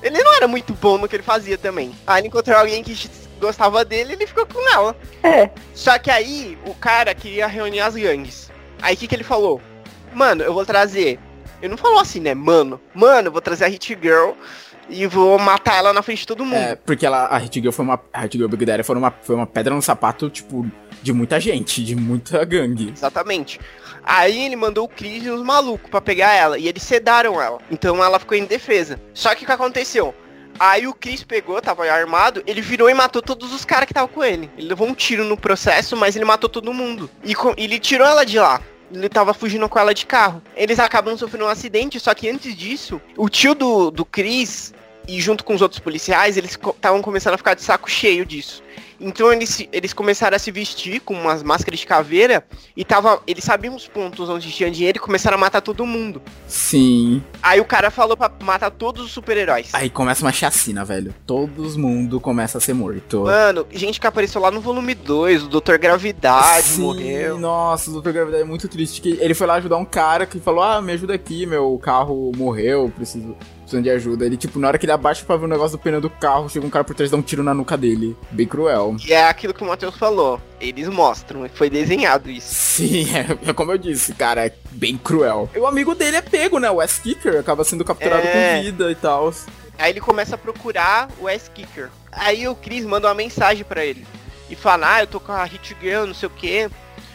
Ele não era muito bom no que ele fazia também. Aí ele encontrou alguém que gostava dele e ele ficou com ela. É, Só que aí o cara queria reunir as gangues. Aí o que, que ele falou? Mano, eu vou trazer. Ele não falou assim, né? Mano, mano, eu vou trazer a Hit Girl e vou matar ela na frente de todo mundo. É, porque ela, a Hit Girl foi uma. A Hit Girl Big Daddy foi uma, foi uma pedra no sapato, tipo, de muita gente, de muita gangue. Exatamente. Aí ele mandou o Chris e os malucos pra pegar ela. E eles sedaram ela. Então ela ficou indefesa. Só que o que aconteceu? Aí o Chris pegou, tava armado, ele virou e matou todos os caras que estavam com ele. Ele levou um tiro no processo, mas ele matou todo mundo. E co- ele tirou ela de lá. Ele tava fugindo com ela de carro. Eles acabam sofrendo um acidente, só que antes disso, o tio do, do Chris, e junto com os outros policiais, eles estavam começando a ficar de saco cheio disso. Então eles, eles começaram a se vestir com umas máscaras de caveira e tava, eles sabiam os pontos onde tinha dinheiro e começaram a matar todo mundo. Sim. Aí o cara falou pra matar todos os super-heróis. Aí começa uma chacina, velho. Todo mundo começa a ser morto. Mano, gente que apareceu lá no volume 2, o Dr. Gravidade Sim, morreu. Nossa, o Dr. Gravidade é muito triste. Que ele foi lá ajudar um cara que falou: Ah, me ajuda aqui, meu carro morreu, preciso. Precisando de ajuda. Ele, tipo, na hora que ele abaixa pra ver o negócio do pneu do carro, chega um cara por trás e dá um tiro na nuca dele. Bem cruel. E é aquilo que o Matheus falou. Eles mostram, foi desenhado isso. Sim, é, é como eu disse, cara, é bem cruel. E o amigo dele é pego, né? O Wes Kicker acaba sendo capturado É. com vida e tal. Aí ele começa a procurar o S-Kicker. Aí o Chris manda uma mensagem pra ele. E fala, ah, eu tô com a Hit Girl, não sei o que.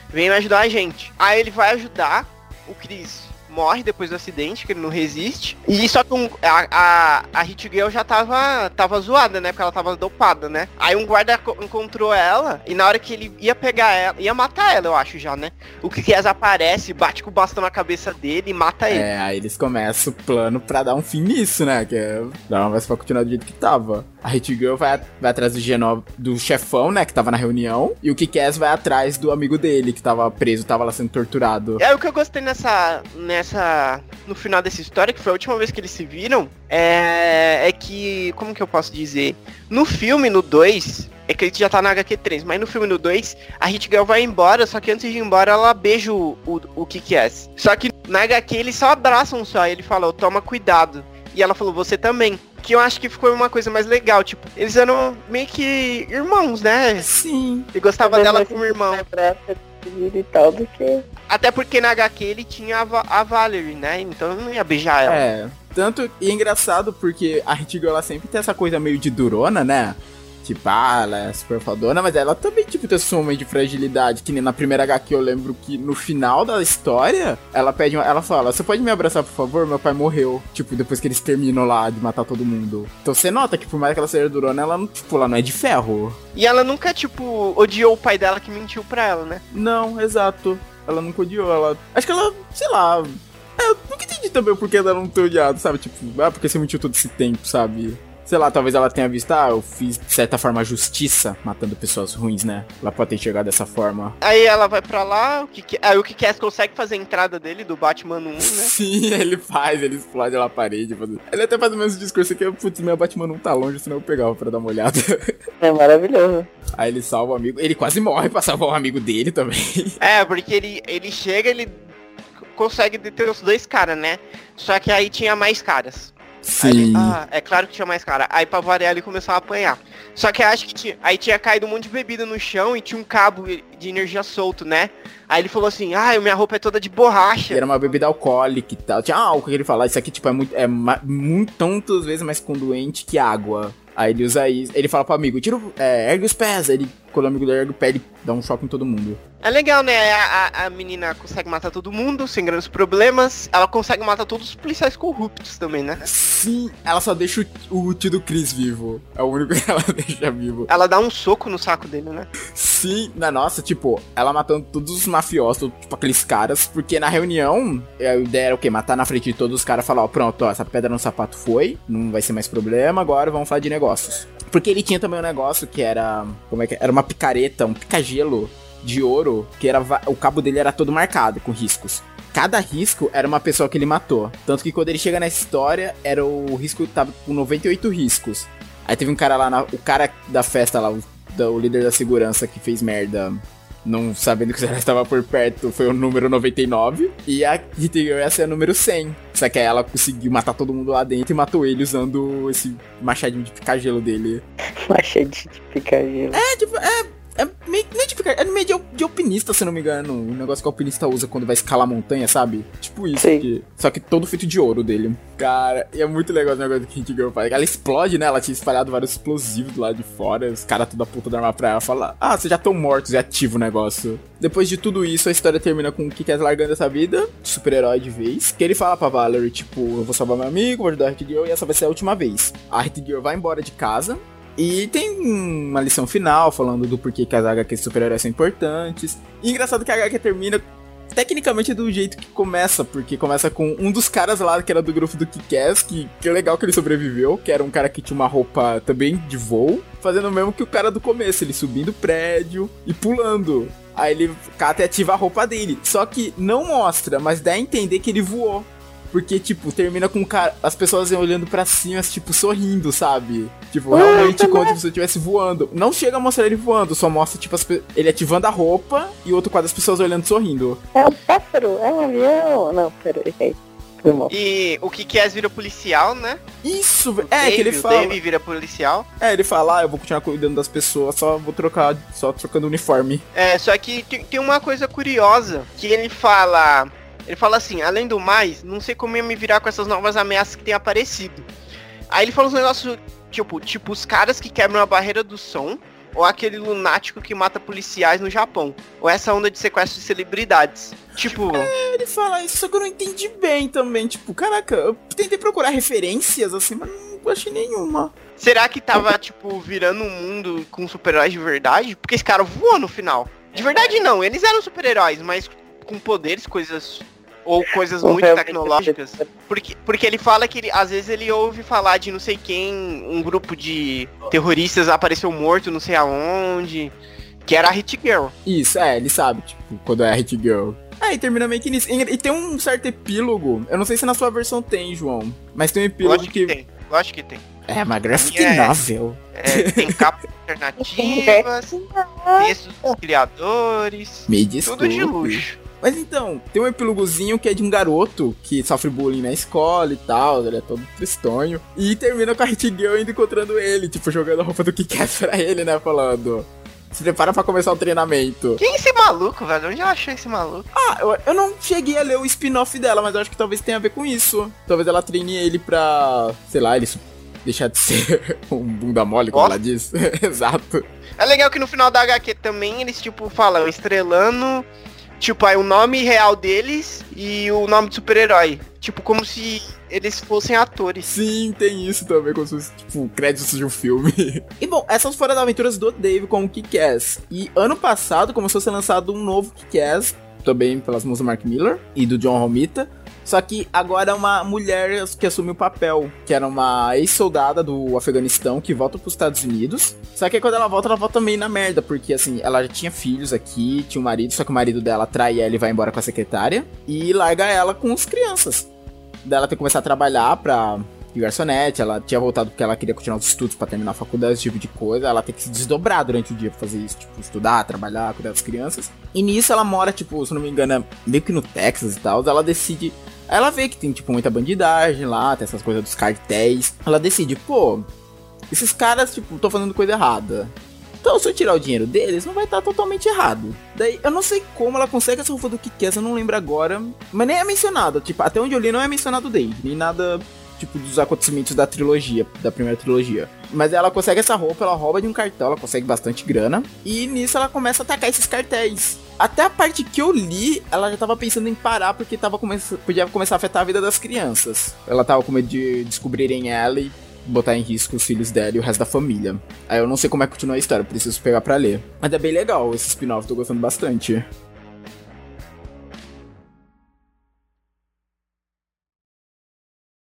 Vem ajudar a gente. Aí ele vai ajudar. O Chris morre depois do acidente, que ele não resiste. E só que um- a, a, a Hit Girl já tava, tava zoada, né? Porque ela tava dopada, né? Aí um guarda co- encontrou ela. E na hora que ele ia pegar ela, ia matar ela, eu acho já, né? O Kikaz aparece, bate com o bastão na cabeça dele e mata ele. É, aí eles começam o plano pra dar um fim nisso, né? Que é dar uma vez pra continuar do jeito que tava. A Hit Girl vai, vai atrás do Genov, do chefão, né? Que tava na reunião. E o Kikaz vai atrás do amigo dele, que tava preso, tava lá sendo torturado. É o que eu gostei nessa. Nessa. no final dessa história, que foi a última vez que eles se viram, é. é que. como que eu posso dizer? No filme, no 2, é que a gente já tá na HQ3, mas no filme no 2, a Hit Girl vai embora, só que antes de ir embora ela beija o, o, o Kick-Ass. Só que na HQ eles só abraçam só, e ele falou, toma cuidado. E ela falou, você também. Que eu acho que ficou uma coisa mais legal, tipo, eles eram meio que irmãos, né? Sim. Ele gostava dela como irmão. E tal do que. Até porque na HQ ele tinha a, a Valerie, né? Então eu não ia beijar ela. É. Tanto, e é engraçado porque a Girl, ela sempre tem essa coisa meio de durona, né? Tipo, ah, ela é super fodona, mas ela também, tipo, tem esse momento de fragilidade. Que nem na primeira HQ eu lembro que no final da história, ela pede, uma- ela fala, você pode me abraçar, por favor? Meu pai morreu. Tipo, depois que eles terminam lá de matar todo mundo. Então você nota que por mais que ela seja durona, ela, não- tipo, ela não é de ferro. E ela nunca, tipo, odiou o pai dela que mentiu pra ela, né? Não, exato. Ela nunca odiou, ela... Acho que ela, sei lá... é, Eu nunca entendi também o porquê dela não ter odiado, sabe? Tipo, ah, porque você mentiu todo esse tempo, sabe? Sei lá, talvez ela tenha visto, ah, eu fiz de certa forma justiça matando pessoas ruins, né? Ela pode ter chegado dessa forma. Aí ela vai pra lá, o que aí o que consegue fazer a entrada dele do Batman 1, né? Sim, ele faz, ele explode lá a parede. Faz... Ele até faz o mesmo discurso que, putz, meu Batman não tá longe, senão eu pegava pra dar uma olhada. É maravilhoso. Aí ele salva o amigo. Ele quase morre pra salvar o amigo dele também. É, porque ele, ele chega, ele consegue deter os dois caras, né? Só que aí tinha mais caras. Sim. Ele, ah, é claro que tinha mais cara. Aí ele começou a apanhar. Só que acho que tinha, aí tinha caído um monte de bebida no chão e tinha um cabo de energia solto, né? Aí ele falou assim, ah, minha roupa é toda de borracha. E era uma bebida alcoólica e tal. Tinha álcool que ele falava, isso aqui tipo é muito, é muito tantas vezes mais conduente que água. Aí ele usa isso, ele fala pro amigo, tira, é, ergue os pés. Aí ele, quando o amigo dele ergue o pé, ele dá um choque em todo mundo. É legal, né? A, a menina consegue matar todo mundo sem grandes problemas. Ela consegue matar todos os policiais corruptos também, né? Sim, ela só deixa o, o tio do Chris vivo. É o único que ela deixa vivo. Ela dá um soco no saco dele, né? Sim, na nossa, tipo, ela matando todos os mafiosos, tipo, aqueles caras, porque na reunião, a ideia era o quê? Matar na frente de todos os caras e falar, ó, pronto, ó, essa pedra no sapato foi, não vai ser mais problema, agora vamos falar de negócios. Porque ele tinha também um negócio que era. Como é que é? Era uma picareta, um picagelo de ouro, que era o cabo dele era todo marcado com riscos. Cada risco era uma pessoa que ele matou. Tanto que quando ele chega na história, era o risco tava com 98 riscos. Aí teve um cara lá, na, o cara da festa lá, o, da, o líder da segurança que fez merda, não sabendo que o estava por perto, foi o número 99. E a Hit Girl ia ser o número 100. Só que aí ela conseguiu matar todo mundo lá dentro e matou ele usando esse machadinho de picar gelo dele. Machadinho de picar gelo. É, tipo, é é meio, ficar, é meio de, de, alpinista, se não me engano. O negócio que o alpinista usa quando vai escalar a montanha, sabe? Tipo isso. Que, só que todo feito de ouro dele. Cara, e é muito legal o negócio que a Girl faz. Ela explode, né? Ela tinha espalhado vários explosivos do lado de fora. Os caras toda puta da arma pra ela fala: Ah, vocês já estão mortos, é ativo o negócio. Depois de tudo isso, a história termina com o Kikaz largando essa vida, super-herói de vez. Que ele fala pra Valerie, tipo, eu vou salvar meu amigo, vou ajudar a Hit Girl e essa vai ser a última vez. A Hit Girl vai embora de casa, e tem uma lição final falando do porquê que as HQs super-heróis são importantes. E engraçado que a HQ termina tecnicamente do jeito que começa, porque começa com um dos caras lá que era do grupo do Kick-Ass, que, que é legal que ele sobreviveu, que era um cara que tinha uma roupa também de voo, fazendo o mesmo que o cara do começo, ele subindo prédio e pulando. Aí ele até ativa a roupa dele. Só que não mostra, mas dá a entender que ele voou. Porque, tipo, termina com cara, as pessoas olhando para cima, tipo, sorrindo, sabe? Tipo, realmente como se você estivesse voando. Não chega a mostrar ele voando, só mostra, tipo, ele ativando a roupa e o outro quadro as pessoas olhando sorrindo. É um pássaro, é um avião. Não, pera aí. E o que que é vira policial, né? Isso, o é Dave, que ele fala. O Dave vira policial. É, ele fala, ah, eu vou continuar cuidando das pessoas, só vou trocar, só trocando uniforme. É, só que tem, tem uma coisa curiosa, que ele fala, ele fala assim, além do mais, não sei como ia me virar com essas novas ameaças que têm aparecido. Aí ele fala uns negócios, tipo, tipo, os caras que quebram a barreira do som, ou aquele lunático que mata policiais no Japão. Ou essa onda de sequestro de celebridades. Tipo. É, ele fala isso, só que eu não entendi bem também. Tipo, caraca, eu tentei procurar referências assim, mas não achei nenhuma. Será que tava, tipo, virando um mundo com super-heróis de verdade? Porque esse cara voou no final. De verdade não, eles eram super-heróis, mas com poderes, coisas ou coisas muito tecnológicas. Porque, porque ele fala que ele, às vezes ele ouve falar de não sei quem, um grupo de terroristas apareceu morto não sei aonde, que era a Hit Girl. Isso, é, ele sabe, tipo, quando é a Hit Girl. É, e termina meio que nisso. E tem um certo epílogo, eu não sei se na sua versão tem, João, mas tem um epílogo Lógico que... que tem, lógico que tem. É, uma graphic é, novel. É, tem capas alternativas, textos dos criadores, Me desculpe. tudo de luxo. Mas então, tem um epílogozinho que é de um garoto que sofre bullying na escola e tal, ele é todo tristonho. E termina com a Hit Girl indo encontrando ele, tipo, jogando a roupa do que pra ele, né? Falando. Se prepara pra começar o treinamento. Quem é esse maluco, velho? Onde eu achei esse maluco? Ah, eu, eu não cheguei a ler o spin-off dela, mas eu acho que talvez tenha a ver com isso. Talvez ela treine ele pra. sei lá, ele deixar de ser um bunda mole, como ela diz. Exato. É legal que no final da HQ também eles, tipo, falam estrelando Tipo, aí o nome real deles e o nome de super-herói. Tipo, como se eles fossem atores. Sim, tem isso também, como se fosse, tipo, créditos de um filme. e bom, essas foram as aventuras do Dave com o Kick-Ass. E ano passado começou a ser lançado um novo Kick-Ass, também pelas mãos do Mark Miller e do John Romita. Só que agora é uma mulher que assume o papel, que era uma ex-soldada do Afeganistão que volta pros Estados Unidos. Só que quando ela volta, ela volta meio na merda, porque assim, ela já tinha filhos aqui, tinha um marido, só que o marido dela trai ela e vai embora com a secretária e larga ela com as crianças. Daí ela tem que começar a trabalhar pra de garçonete, ela tinha voltado porque ela queria continuar os estudos para terminar a faculdade, esse tipo de coisa. Ela tem que se desdobrar durante o dia pra fazer isso, tipo, estudar, trabalhar, cuidar das crianças. E nisso ela mora, tipo, se não me engano, meio que no Texas e tal. Ela decide. Ela vê que tem, tipo, muita bandidagem lá, tem essas coisas dos cartéis. Ela decide, pô, esses caras, tipo, tô fazendo coisa errada. Então, se eu tirar o dinheiro deles, não vai estar totalmente errado. Daí, eu não sei como ela consegue essa roupa do Kikés, eu não lembro agora. Mas nem é mencionado. Tipo, até onde eu li, não é mencionado Dave. Nem nada tipo, dos acontecimentos da trilogia, da primeira trilogia. Mas ela consegue essa roupa, ela rouba de um cartel, ela consegue bastante grana. E nisso ela começa a atacar esses cartéis. Até a parte que eu li, ela já tava pensando em parar porque tava come podia começar a afetar a vida das crianças. Ela tava com medo de descobrirem ela e botar em risco os filhos dela e o resto da família. Aí eu não sei como é que continua a história, preciso pegar pra ler. Mas é bem legal esse spin-off, tô gostando bastante.